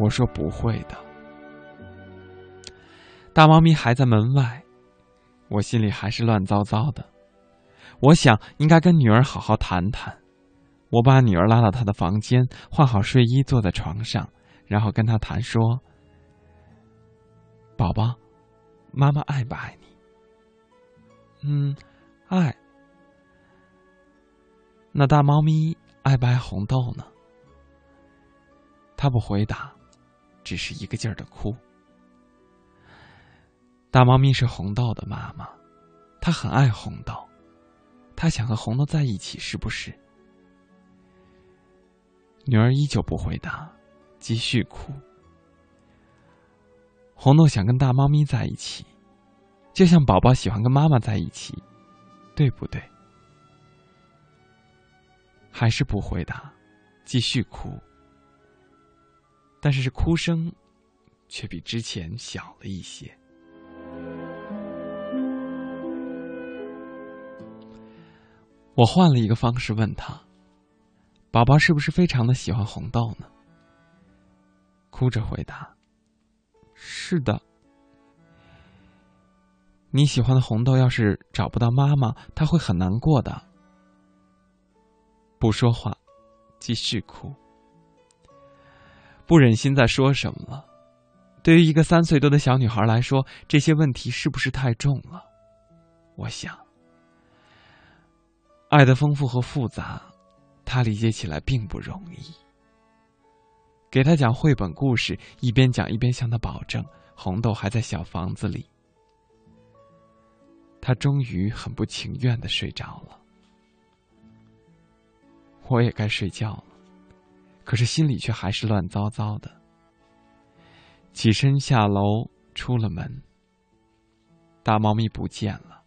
[SPEAKER 2] 我说不会的，大猫咪还在门外，我心里还是乱糟糟的。我想应该跟女儿好好谈谈。我把女儿拉到她的房间，换好睡衣，坐在床上，然后跟她谈说：“宝宝，妈妈爱不爱你？”“嗯，爱。”“那大猫咪爱不爱红豆呢？”他不回答。只是一个劲儿的哭。大猫咪是红豆的妈妈，它很爱红豆，它想和红豆在一起，是不是？女儿依旧不回答，继续哭。红豆想跟大猫咪在一起，就像宝宝喜欢跟妈妈在一起，对不对？还是不回答，继续哭。但是，哭声却比之前小了一些。我换了一个方式问他：“宝宝是不是非常的喜欢红豆呢？”哭着回答：“是的。”你喜欢的红豆要是找不到妈妈，他会很难过的。不说话，继续哭。不忍心再说什么了。对于一个三岁多的小女孩来说，这些问题是不是太重了？我想，爱的丰富和复杂，她理解起来并不容易。给她讲绘本故事，一边讲一边向她保证，红豆还在小房子里。她终于很不情愿的睡着了。我也该睡觉了。可是心里却还是乱糟糟的。起身下楼，出了门。大猫咪不见了。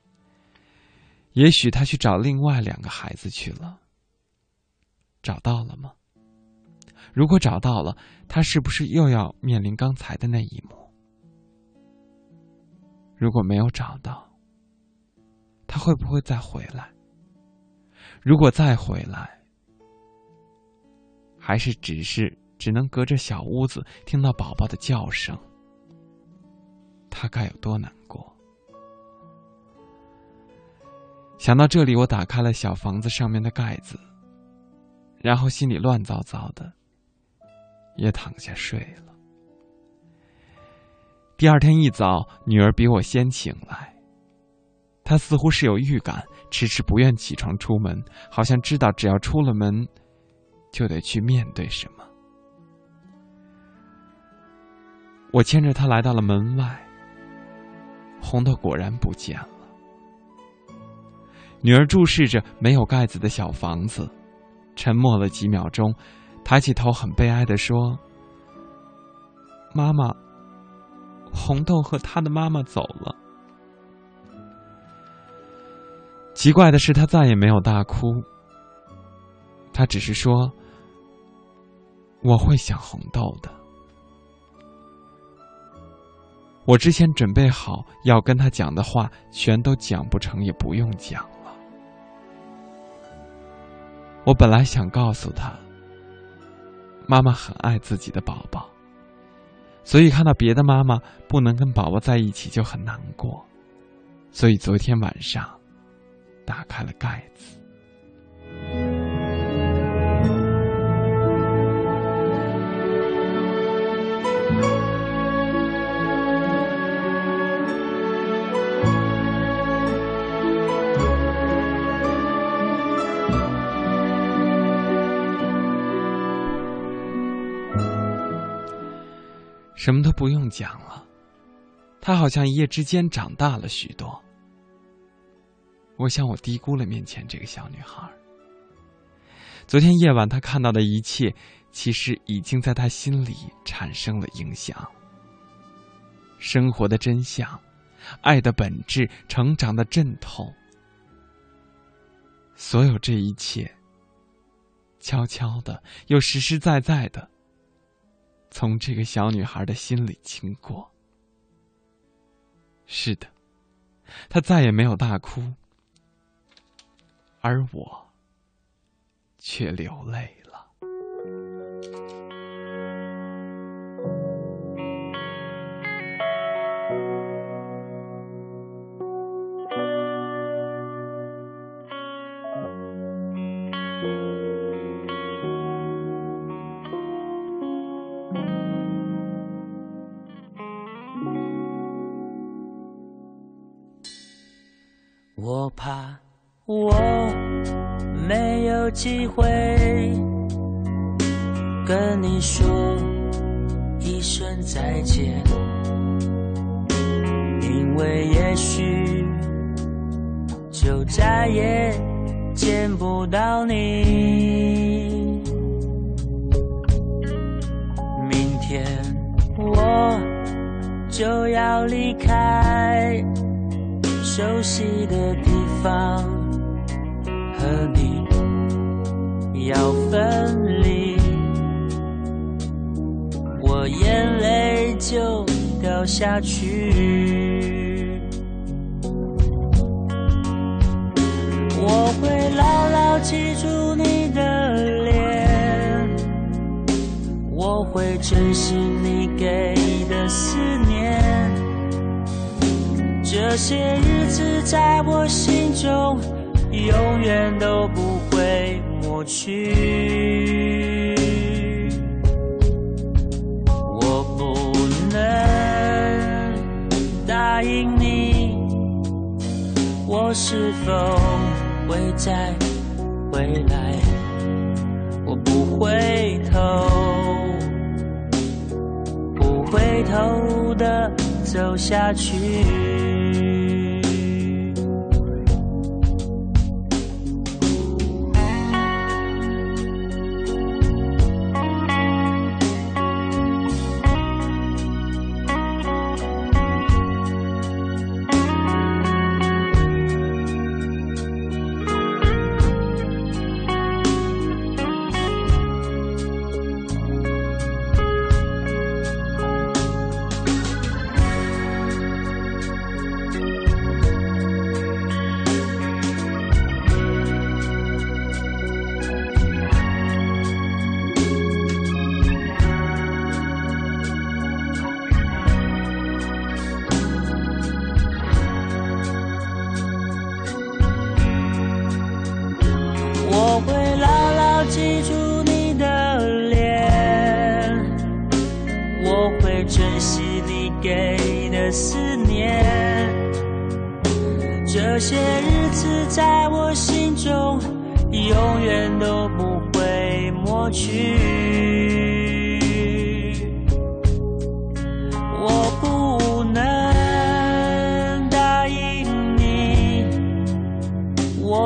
[SPEAKER 2] 也许他去找另外两个孩子去了。找到了吗？如果找到了，他是不是又要面临刚才的那一幕？如果没有找到，他会不会再回来？如果再回来，还是只是只能隔着小屋子听到宝宝的叫声，他该有多难过？想到这里，我打开了小房子上面的盖子，然后心里乱糟糟的。也躺下睡了。第二天一早，女儿比我先醒来。她似乎是有预感，迟迟不愿起床出门，好像知道只要出了门，就得去面对什么。我牵着她来到了门外，红豆果然不见了。女儿注视着没有盖子的小房子，沉默了几秒钟。抬起头，很悲哀的说：“妈妈，红豆和他的妈妈走了。奇怪的是，他再也没有大哭。他只是说：‘我会想红豆的。’我之前准备好要跟他讲的话，全都讲不成，也不用讲了。我本来想告诉他。”妈妈很爱自己的宝宝，所以看到别的妈妈不能跟宝宝在一起就很难过，所以昨天晚上打开了盖子。什么都不用讲了，他好像一夜之间长大了许多。我想我低估了面前这个小女孩。昨天夜晚她看到的一切，其实已经在她心里产生了影响。生活的真相，爱的本质，成长的阵痛，所有这一切，悄悄的又实实在在的。从这个小女孩的心里经过。是的，她再也没有大哭，而我却流泪。
[SPEAKER 11] 了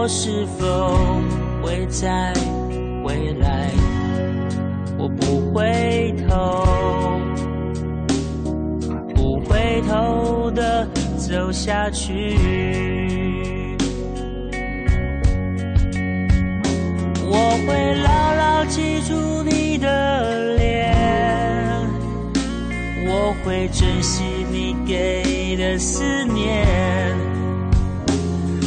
[SPEAKER 11] 是否会再回来？我不回头，不回头的走下去。我会牢牢记住你的脸，我会珍惜你给的思念。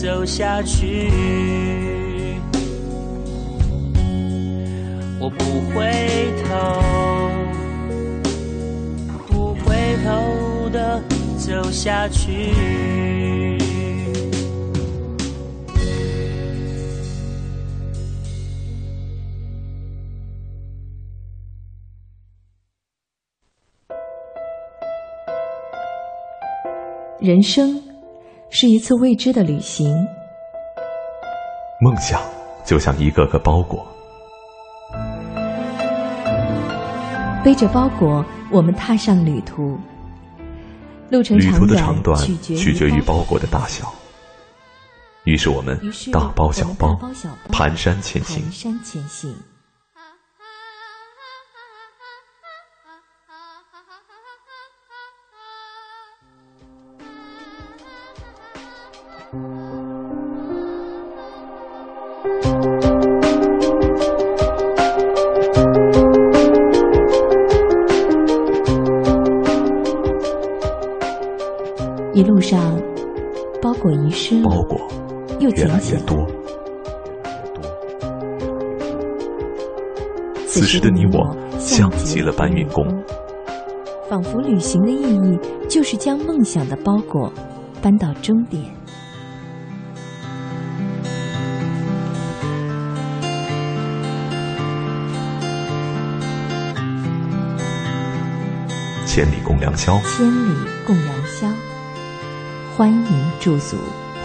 [SPEAKER 11] 走下去，我不回头，不回头的走下去。
[SPEAKER 7] 人生是一次未知的旅行，
[SPEAKER 12] 梦想就像一个个包裹，
[SPEAKER 7] 背着包裹，我们踏上旅途。路程
[SPEAKER 12] 旅途的
[SPEAKER 7] 长
[SPEAKER 12] 短
[SPEAKER 7] 取
[SPEAKER 12] 取决于包裹的大小，于是我们大包小包，
[SPEAKER 7] 蹒跚前行。一路上，包裹遗失了，
[SPEAKER 12] 包裹
[SPEAKER 7] 又
[SPEAKER 12] 越来
[SPEAKER 7] 捡起来。
[SPEAKER 12] 越多。此时的你我像极了搬运工，
[SPEAKER 7] 仿佛旅行的意义就是将梦想的包裹搬到终点。
[SPEAKER 12] 千里共良宵，
[SPEAKER 7] 千里共良宵，欢迎驻足。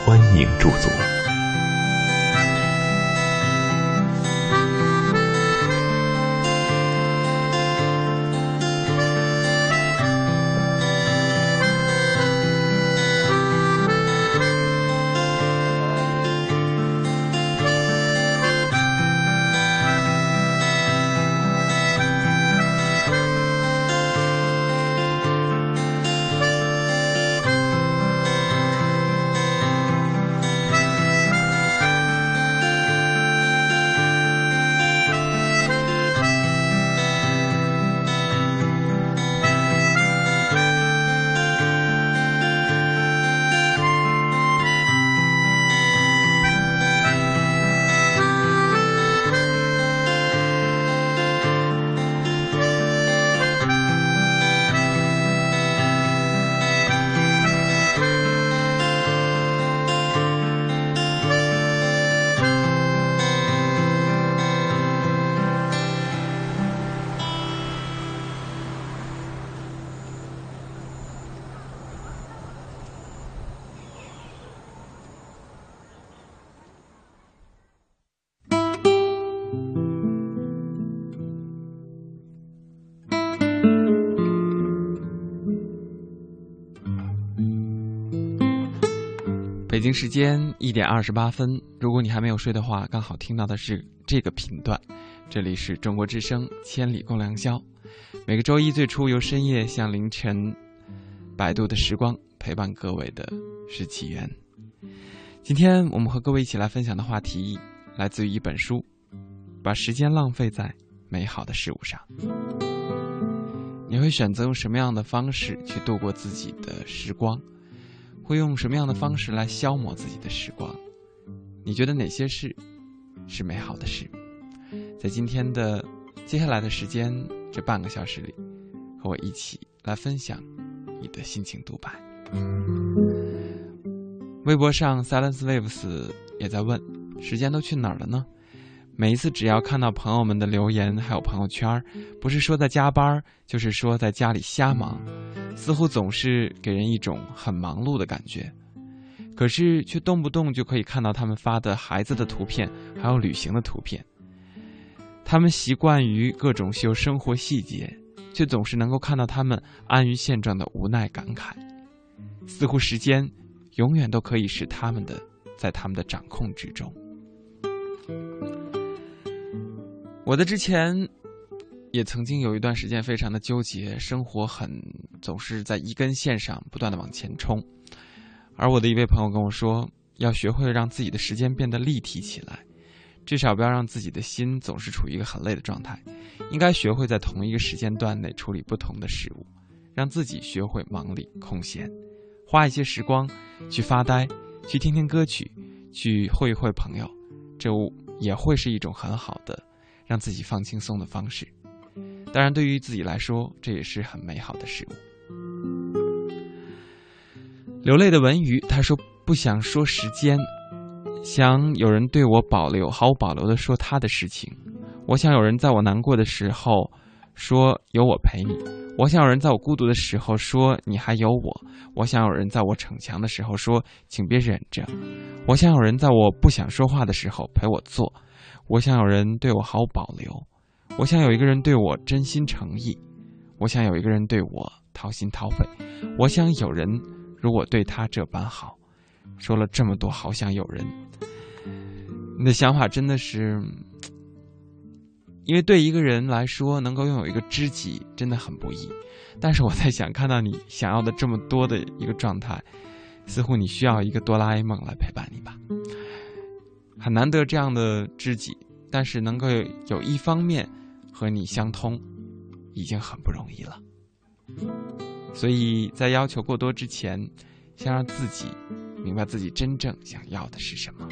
[SPEAKER 12] 欢迎驻足。
[SPEAKER 2] 北京时间一点二十八分，如果你还没有睡的话，刚好听到的是这个频段。这里是中国之声《千里共良宵》，每个周一最初由深夜向凌晨，摆渡的时光陪伴各位的是起源。今天我们和各位一起来分享的话题来自于一本书，把时间浪费在美好的事物上。你会选择用什么样的方式去度过自己的时光？会用什么样的方式来消磨自己的时光？你觉得哪些事是美好的事？在今天的接下来的时间这半个小时里，和我一起来分享你的心情独白。微博上，Silence Waves 也在问：时间都去哪儿了呢？每一次只要看到朋友们的留言，还有朋友圈，不是说在加班，就是说在家里瞎忙，似乎总是给人一种很忙碌的感觉。可是却动不动就可以看到他们发的孩子的图片，还有旅行的图片。他们习惯于各种秀生活细节，却总是能够看到他们安于现状的无奈感慨。似乎时间永远都可以是他们的，在他们的掌控之中。我的之前也曾经有一段时间非常的纠结，生活很总是在一根线上不断的往前冲。而我的一位朋友跟我说，要学会让自己的时间变得立体起来，至少不要让自己的心总是处于一个很累的状态。应该学会在同一个时间段内处理不同的事物，让自己学会忙里空闲，花一些时光去发呆，去听听歌曲，去会一会朋友，这也会是一种很好的。让自己放轻松的方式，当然，对于自己来说，这也是很美好的事物。流泪的文鱼他说：“不想说时间，想有人对我保留，毫无保留的说他的事情。我想有人在我难过的时候说有我陪你。我想有人在我孤独的时候说你还有我。我想有人在我逞强的时候说请别忍着。我想有人在我不想说话的时候陪我做。”我想有人对我毫无保留，我想有一个人对我真心诚意，我想有一个人对我掏心掏肺，我想有人如我对他这般好。说了这么多，好想有人。你的想法真的是，因为对一个人来说，能够拥有一个知己真的很不易。但是我在想，看到你想要的这么多的一个状态，似乎你需要一个哆啦 A 梦来陪伴你吧。很难得这样的知己，但是能够有一方面和你相通，已经很不容易了。所以在要求过多之前，先让自己明白自己真正想要的是什么。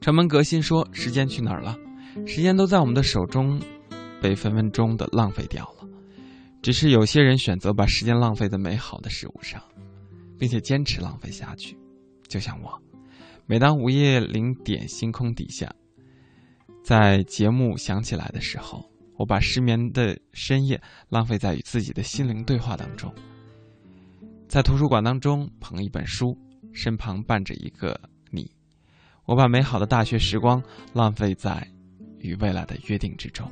[SPEAKER 2] 城门革新说：“时间去哪儿了？时间都在我们的手中，被分分钟的浪费掉了。只是有些人选择把时间浪费在美好的事物上，并且坚持浪费下去。”就像我，每当午夜零点星空底下，在节目响起来的时候，我把失眠的深夜浪费在与自己的心灵对话当中。在图书馆当中捧一本书，身旁伴着一个你，我把美好的大学时光浪费在与未来的约定之中。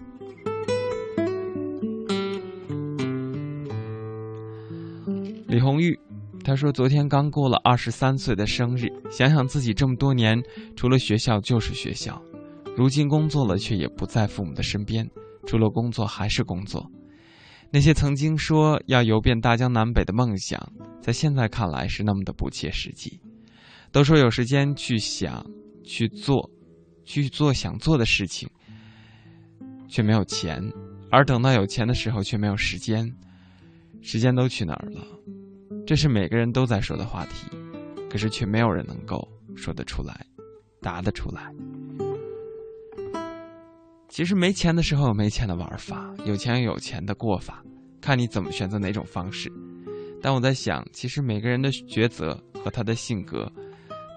[SPEAKER 2] 李红玉。他说：“昨天刚过了二十三岁的生日，想想自己这么多年，除了学校就是学校，如今工作了却也不在父母的身边，除了工作还是工作。那些曾经说要游遍大江南北的梦想，在现在看来是那么的不切实际。都说有时间去想、去做、去做想做的事情，却没有钱；而等到有钱的时候，却没有时间。时间都去哪儿了？”这是每个人都在说的话题，可是却没有人能够说得出来，答得出来。其实没钱的时候有没钱的玩法，有钱有有钱的过法，看你怎么选择哪种方式。但我在想，其实每个人的抉择和他的性格，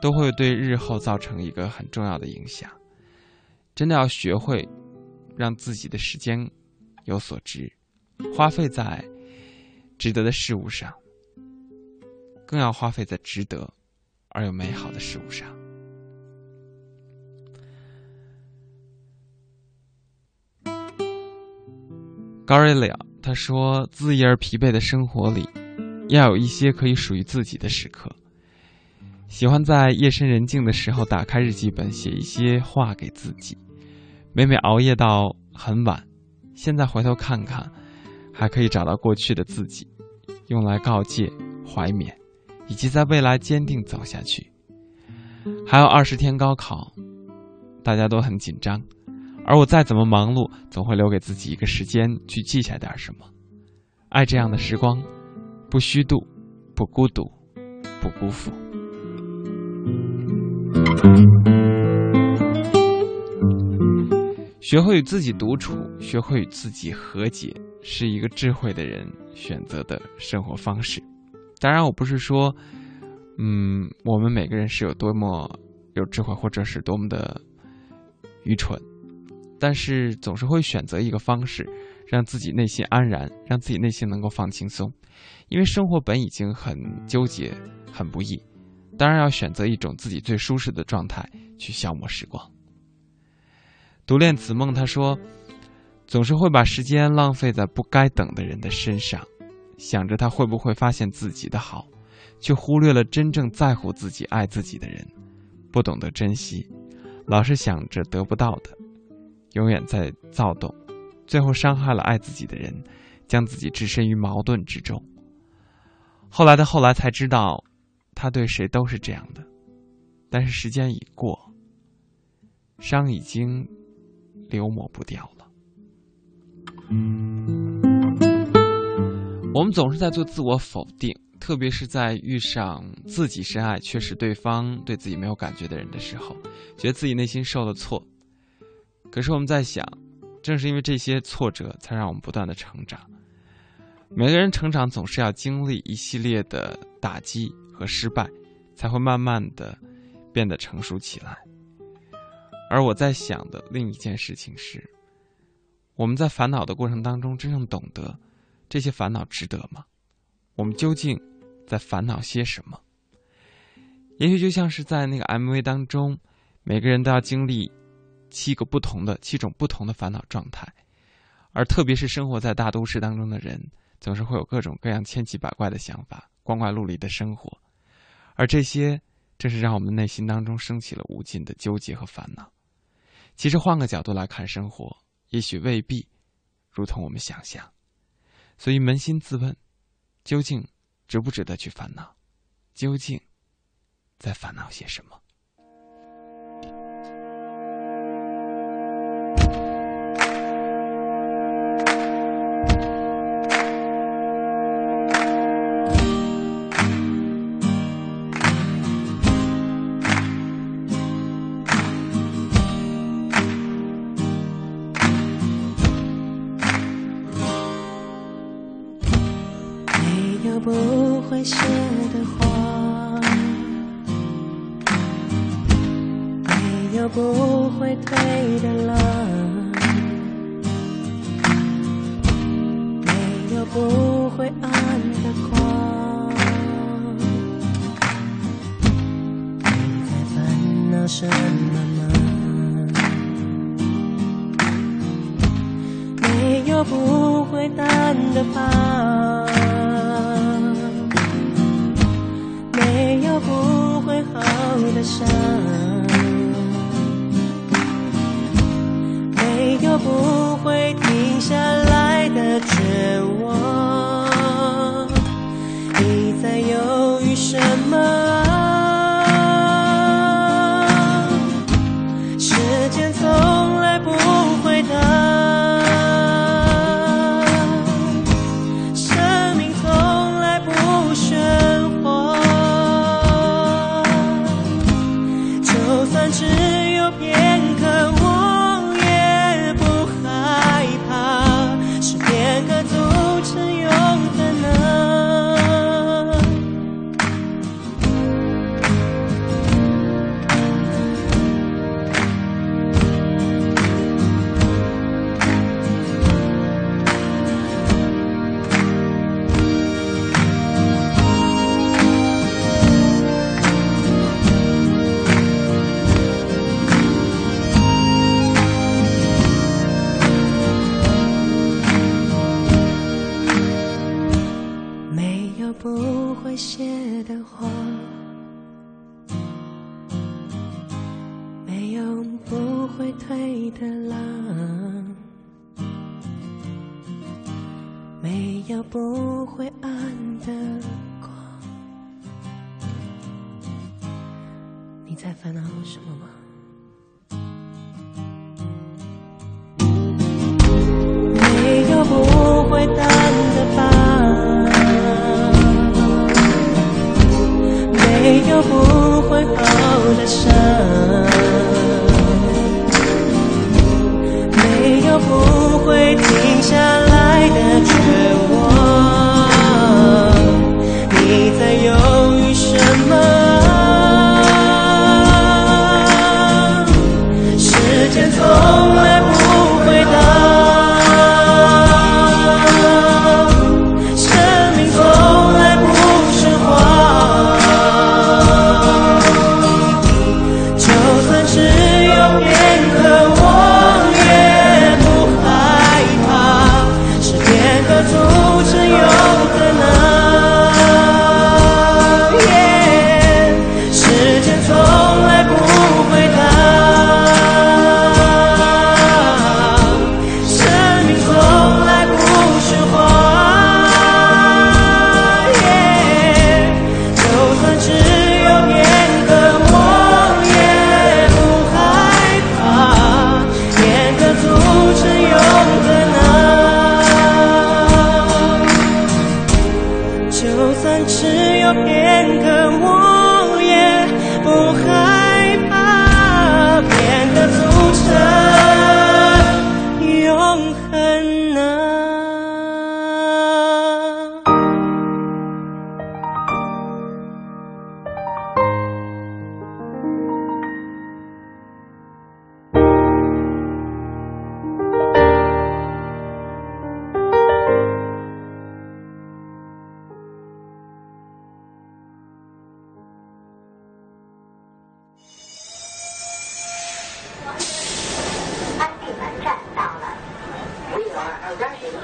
[SPEAKER 2] 都会对日后造成一个很重要的影响。真的要学会让自己的时间有所值，花费在值得的事物上。更要花费在值得而又美好的事物上。高瑞了，他说：“恣意而疲惫的生活里，要有一些可以属于自己的时刻。喜欢在夜深人静的时候打开日记本，写一些话给自己。每每熬夜到很晚，现在回头看看，还可以找到过去的自己，用来告诫、怀缅。”以及在未来坚定走下去。还有二十天高考，大家都很紧张，而我再怎么忙碌，总会留给自己一个时间去记下点什么。爱这样的时光，不虚度，不孤独，不辜负。学会与自己独处，学会与自己和解，是一个智慧的人选择的生活方式。当然，我不是说，嗯，我们每个人是有多么有智慧，或者是多么的愚蠢，但是总是会选择一个方式，让自己内心安然，让自己内心能够放轻松。因为生活本已经很纠结、很不易，当然要选择一种自己最舒适的状态去消磨时光。独恋子梦他说：“总是会把时间浪费在不该等的人的身上，想着他会不会发现自己的好，却忽略了真正在乎自己、爱自己的人，不懂得珍惜，老是想着得不到的，永远在躁动，最后伤害了爱自己的人，将自己置身于矛盾之中。后来的后来才知道，他对谁都是这样的，但是时间已过，伤已经。”流抹不掉了。我们总是在做自我否定，特别是在遇上自己深爱却使对方对自己没有感觉的人的时候，觉得自己内心受了挫。可是我们在想，正是因为这些挫折，才让我们不断的成长。每个人成长总是要经历一系列的打击和失败，才会慢慢的变得成熟起来。而我在想的另一件事情是，我们在烦恼的过程当中，真正懂得这些烦恼值得吗？我们究竟在烦恼些什么？也许就像是在那个 MV 当中，每个人都要经历七个不同的、七种不同的烦恼状态，而特别是生活在大都市当中的人，总是会有各种各样千奇百怪的想法，光怪陆离的生活，而这些正是让我们内心当中升起了无尽的纠结和烦恼。其实换个角度来看生活，也许未必如同我们想象，所以扪心自问，究竟值不值得去烦恼？究竟在烦恼些什么？
[SPEAKER 4] 没有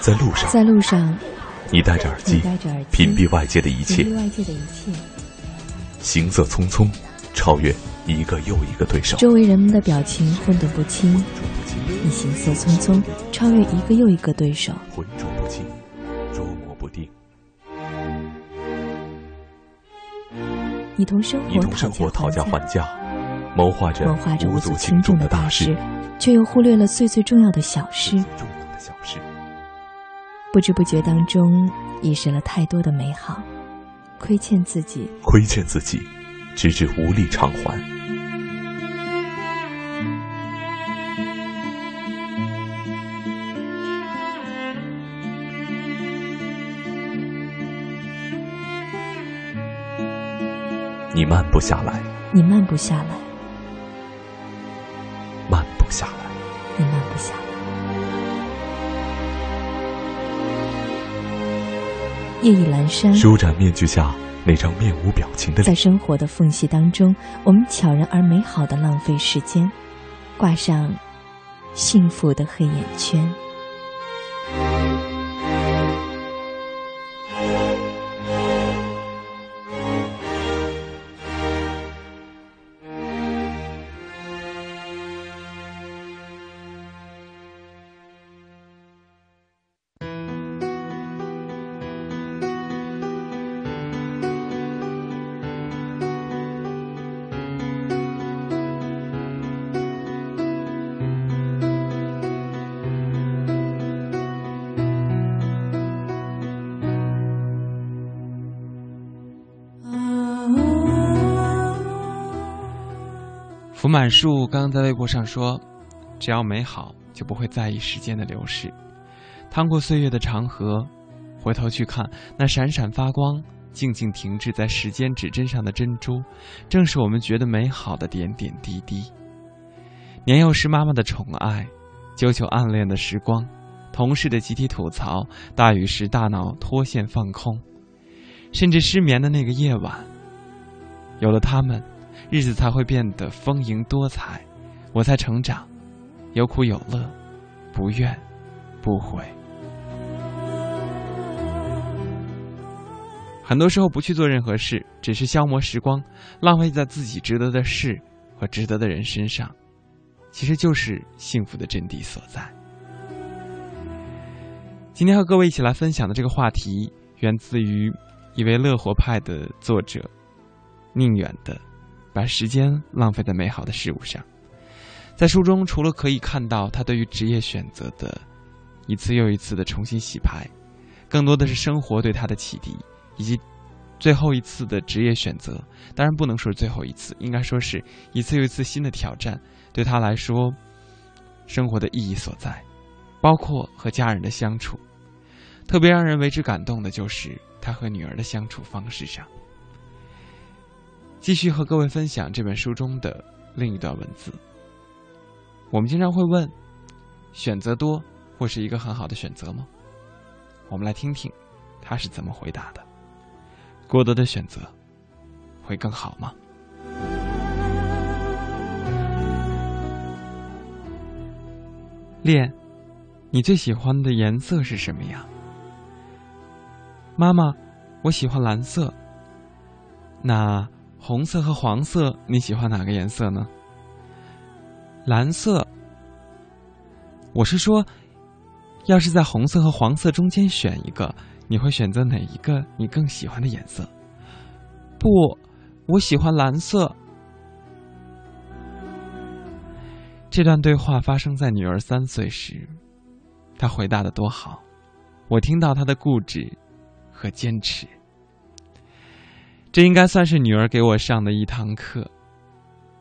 [SPEAKER 4] 在
[SPEAKER 12] 路上，
[SPEAKER 7] 在路上，
[SPEAKER 12] 你戴着耳机，屏蔽外界的一切，
[SPEAKER 7] 屏蔽外界的一切。
[SPEAKER 12] 行色匆匆，超越一个又一个对手。
[SPEAKER 7] 周围人们的表情混沌不清，你行色匆匆，超越一个又一个对手。
[SPEAKER 12] 浑浊不清，捉摸不定。
[SPEAKER 7] 你同生活，
[SPEAKER 12] 你同生活讨价还价，谋划着
[SPEAKER 7] 谋划着
[SPEAKER 12] 无足轻重
[SPEAKER 7] 的
[SPEAKER 12] 大
[SPEAKER 7] 事，却又忽略了最最重要的小事。
[SPEAKER 12] 重要的小事。
[SPEAKER 7] 不知不觉当中，遗失了太多的美好，亏欠自己，
[SPEAKER 12] 亏欠自己，直至无力偿还。你慢不下来，
[SPEAKER 7] 你慢不下来，夜已阑珊，
[SPEAKER 12] 舒展面具下那张面无表情的脸。
[SPEAKER 7] 在生活的缝隙当中，我们悄然而美好的浪费时间，挂上幸福的黑眼圈。
[SPEAKER 2] 满树刚刚在微博上说：“只要美好，就不会在意时间的流逝。趟过岁月的长河，回头去看那闪闪发光、静静停滞在时间指针上的珍珠，正是我们觉得美好的点点滴滴。年幼时妈妈的宠爱，久久暗恋的时光，同事的集体吐槽，大雨时大脑脱线放空，甚至失眠的那个夜晚，有了他们。”日子才会变得丰盈多彩，我才成长，有苦有乐，不怨不悔。很多时候不去做任何事，只是消磨时光，浪费在自己值得的事和值得的人身上，其实就是幸福的真谛所在。今天和各位一起来分享的这个话题，源自于一位乐活派的作者宁远的。把时间浪费在美好的事物上，在书中除了可以看到他对于职业选择的一次又一次的重新洗牌，更多的是生活对他的启迪，以及最后一次的职业选择，当然不能说是最后一次，应该说是一次又一次新的挑战，对他来说，生活的意义所在，包括和家人的相处。特别让人为之感动的就是他和女儿的相处方式上。继续和各位分享这本书中的另一段文字。我们经常会问：选择多会是一个很好的选择吗？我们来听听他是怎么回答的。过多的选择会更好吗？恋，你最喜欢的颜色是什么呀？妈妈，我喜欢蓝色。那红色和黄色，你喜欢哪个颜色呢？蓝色。我是说，要是在红色和黄色中间选一个。你会选择哪一个你更喜欢的颜色？不，我喜欢蓝色。这段对话发生在女儿三岁时，她回答的多好，我听到她的固执和坚持。这应该算是女儿给我上的一堂课，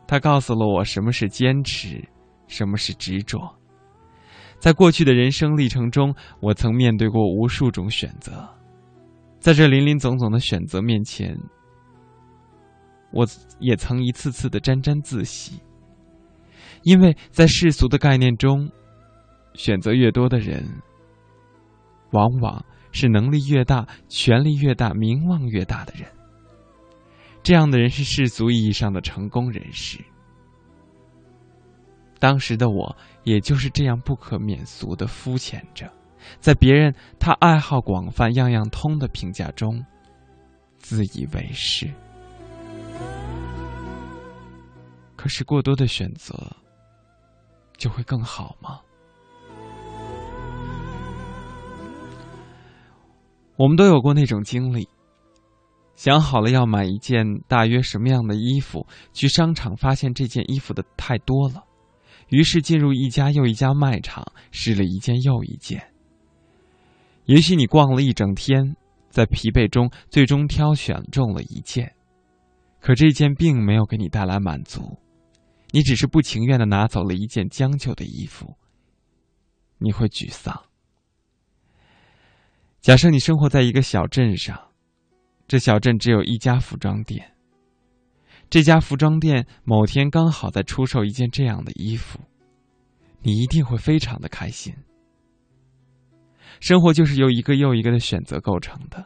[SPEAKER 2] 她告诉了我什么是坚持，什么是执着。在过去的人生历程中，我曾面对过无数种选择，在这林林总总的选择面前，我也曾一次次的沾沾自喜。因为在世俗的概念中，选择越多的人，往往是能力越大、权力越大、名望越大的人。这样的人是世俗意义上的成功人士。当时的我。也就是这样不可免俗的肤浅着，在别人他爱好广泛、样样通的评价中，自以为是。可是过多的选择，就会更好吗？我们都有过那种经历，想好了要买一件大约什么样的衣服，去商场发现这件衣服的太多了。于是进入一家又一家卖场，试了一件又一件。也许你逛了一整天，在疲惫中最终挑选中了一件，可这件并没有给你带来满足，你只是不情愿的拿走了一件将就的衣服。你会沮丧。假设你生活在一个小镇上，这小镇只有一家服装店。这家服装店某天刚好在出售一件这样的衣服，你一定会非常的开心。生活就是由一个又一个的选择构成的，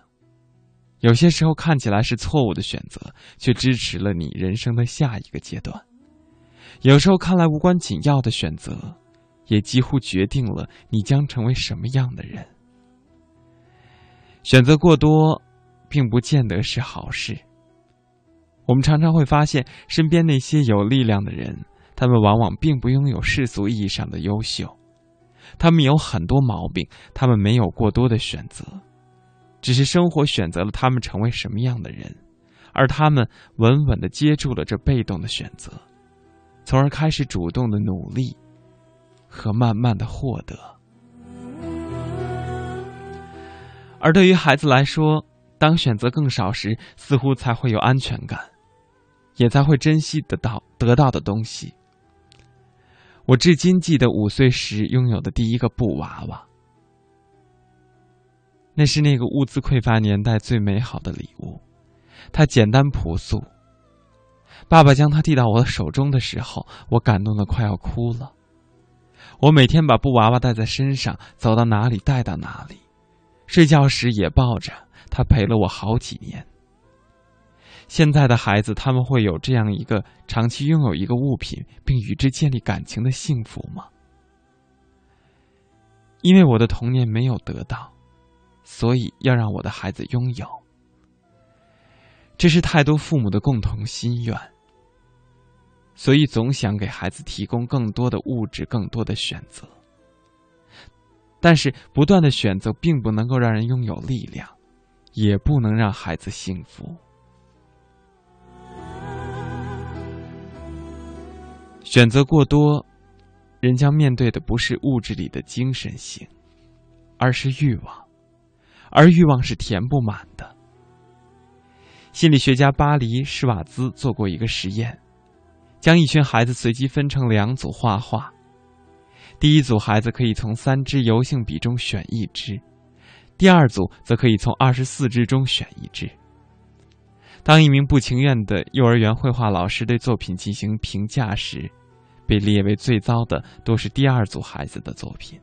[SPEAKER 2] 有些时候看起来是错误的选择，却支持了你人生的下一个阶段；有时候看来无关紧要的选择，也几乎决定了你将成为什么样的人。选择过多，并不见得是好事。我们常常会发现，身边那些有力量的人，他们往往并不拥有世俗意义上的优秀，他们有很多毛病，他们没有过多的选择，只是生活选择了他们成为什么样的人，而他们稳稳的接住了这被动的选择，从而开始主动的努力和慢慢的获得。而对于孩子来说，当选择更少时，似乎才会有安全感。也才会珍惜得到得到的东西。我至今记得五岁时拥有的第一个布娃娃，那是那个物资匮乏年代最美好的礼物。它简单朴素。爸爸将它递到我手中的时候，我感动的快要哭了。我每天把布娃娃带在身上，走到哪里带到哪里，睡觉时也抱着他，陪了我好几年。现在的孩子，他们会有这样一个长期拥有一个物品并与之建立感情的幸福吗？因为我的童年没有得到，所以要让我的孩子拥有。这是太多父母的共同心愿，所以总想给孩子提供更多的物质、更多的选择。但是，不断的选择并不能够让人拥有力量，也不能让孩子幸福。选择过多，人将面对的不是物质里的精神性，而是欲望，而欲望是填不满的。心理学家巴黎施瓦兹做过一个实验，将一群孩子随机分成两组画画。第一组孩子可以从三支油性笔中选一支，第二组则可以从二十四支中选一支。当一名不情愿的幼儿园绘画老师对作品进行评价时，被列为最糟的都是第二组孩子的作品。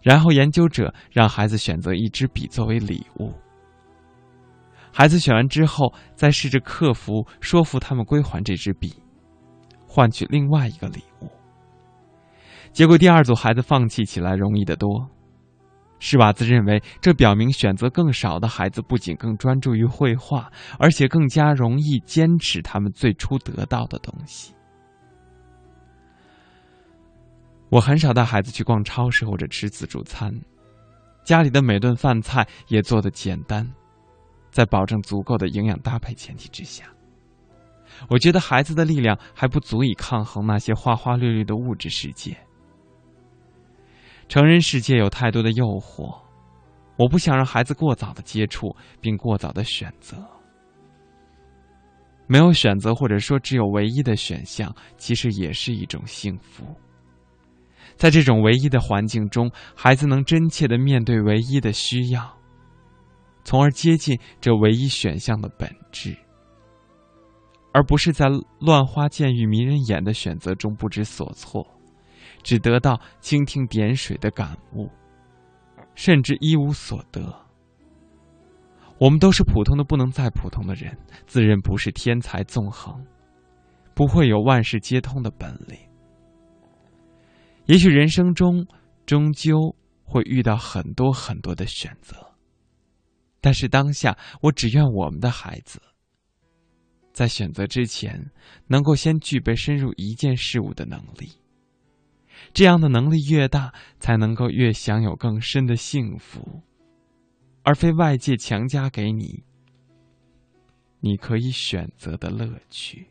[SPEAKER 2] 然后研究者让孩子选择一支笔作为礼物。孩子选完之后，再试着克服说服他们归还这支笔，换取另外一个礼物。结果，第二组孩子放弃起来容易得多。施瓦兹认为，这表明选择更少的孩子不仅更专注于绘画，而且更加容易坚持他们最初得到的东西。我很少带孩子去逛超市或者吃自助餐，家里的每顿饭菜也做的简单。在保证足够的营养搭配前提之下，我觉得孩子的力量还不足以抗衡那些花花绿绿的物质世界。成人世界有太多的诱惑，我不想让孩子过早的接触并过早的选择。没有选择，或者说只有唯一的选项，其实也是一种幸福。在这种唯一的环境中，孩子能真切的面对唯一的需要。从而接近这唯一选项的本质，而不是在乱花渐欲迷人眼的选择中不知所措，只得到蜻蜓点水的感悟，甚至一无所得。我们都是普通的不能再普通的人，自认不是天才纵横，不会有万事皆通的本领。也许人生中终究会遇到很多很多的选择。但是当下，我只愿我们的孩子在选择之前，能够先具备深入一件事物的能力。这样的能力越大，才能够越享有更深的幸福，而非外界强加给你你可以选择的乐趣。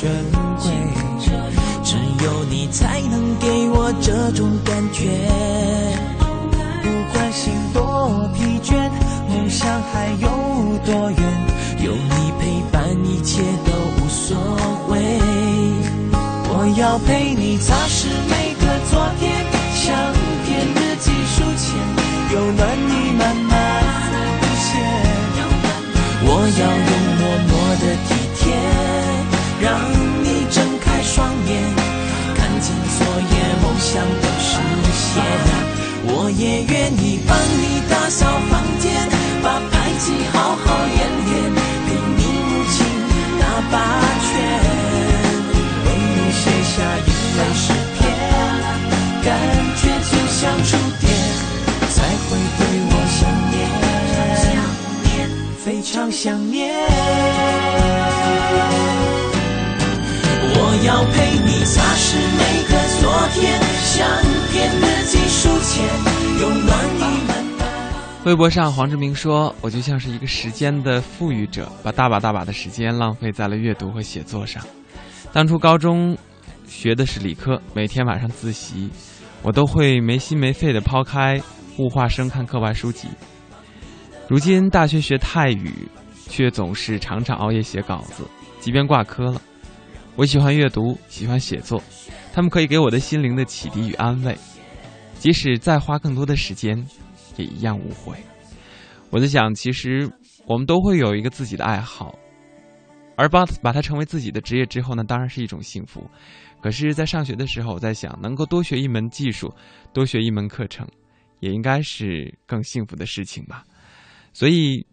[SPEAKER 13] 珍贵，只有你才能给我这种感觉。不管心多疲倦，梦想还有多远。有你陪伴，一切都无所谓。我要陪你擦想都实现。我也愿意帮你打扫房间，把排挤好好演练，陪你母亲打八圈，为你写下一段诗篇，感觉就像触电，才会对我想念，非常想念。我要陪你擦拭每个昨天，
[SPEAKER 2] 微博上，黄志明说：“我就像是一个时间的富裕者，把大把大把的时间浪费在了阅读和写作上。当初高中学的是理科，每天晚上自习，我都会没心没肺的抛开物化生看课外书籍。如今大学学泰语，却总是常常熬夜写稿子，即便挂科了。我喜欢阅读，喜欢写作，他们可以给我的心灵的启迪与安慰，即使再花更多的时间。”也一样无悔。我在想，其实我们都会有一个自己的爱好，而把把它成为自己的职业之后呢，当然是一种幸福。可是，在上学的时候，我在想，能够多学一门技术，多学一门课程，也应该是更幸福的事情吧。所以，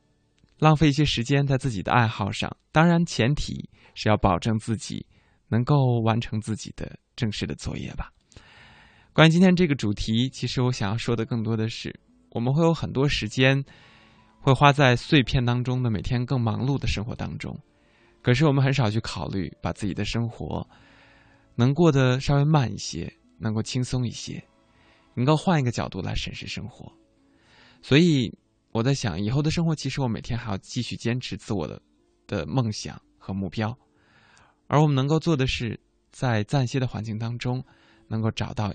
[SPEAKER 2] 浪费一些时间在自己的爱好上，当然前提是要保证自己能够完成自己的正式的作业吧。关于今天这个主题，其实我想要说的更多的是。我们会有很多时间，会花在碎片当中的每天更忙碌的生活当中，可是我们很少去考虑，把自己的生活能过得稍微慢一些，能够轻松一些，能够换一个角度来审视生活。所以我在想，以后的生活其实我每天还要继续坚持自我的的梦想和目标，而我们能够做的是，在暂歇的环境当中，能够找到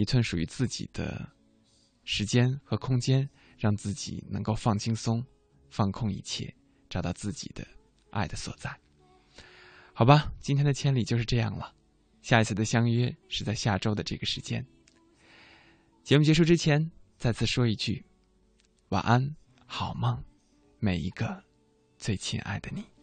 [SPEAKER 2] 一寸属于自己的。时间和空间，让自己能够放轻松、放空一切，找到自己的爱的所在。好吧，今天的千里就是这样了。下一次的相约是在下周的这个时间。节目结束之前，再次说一句：晚安，好梦，每一个最亲爱的你。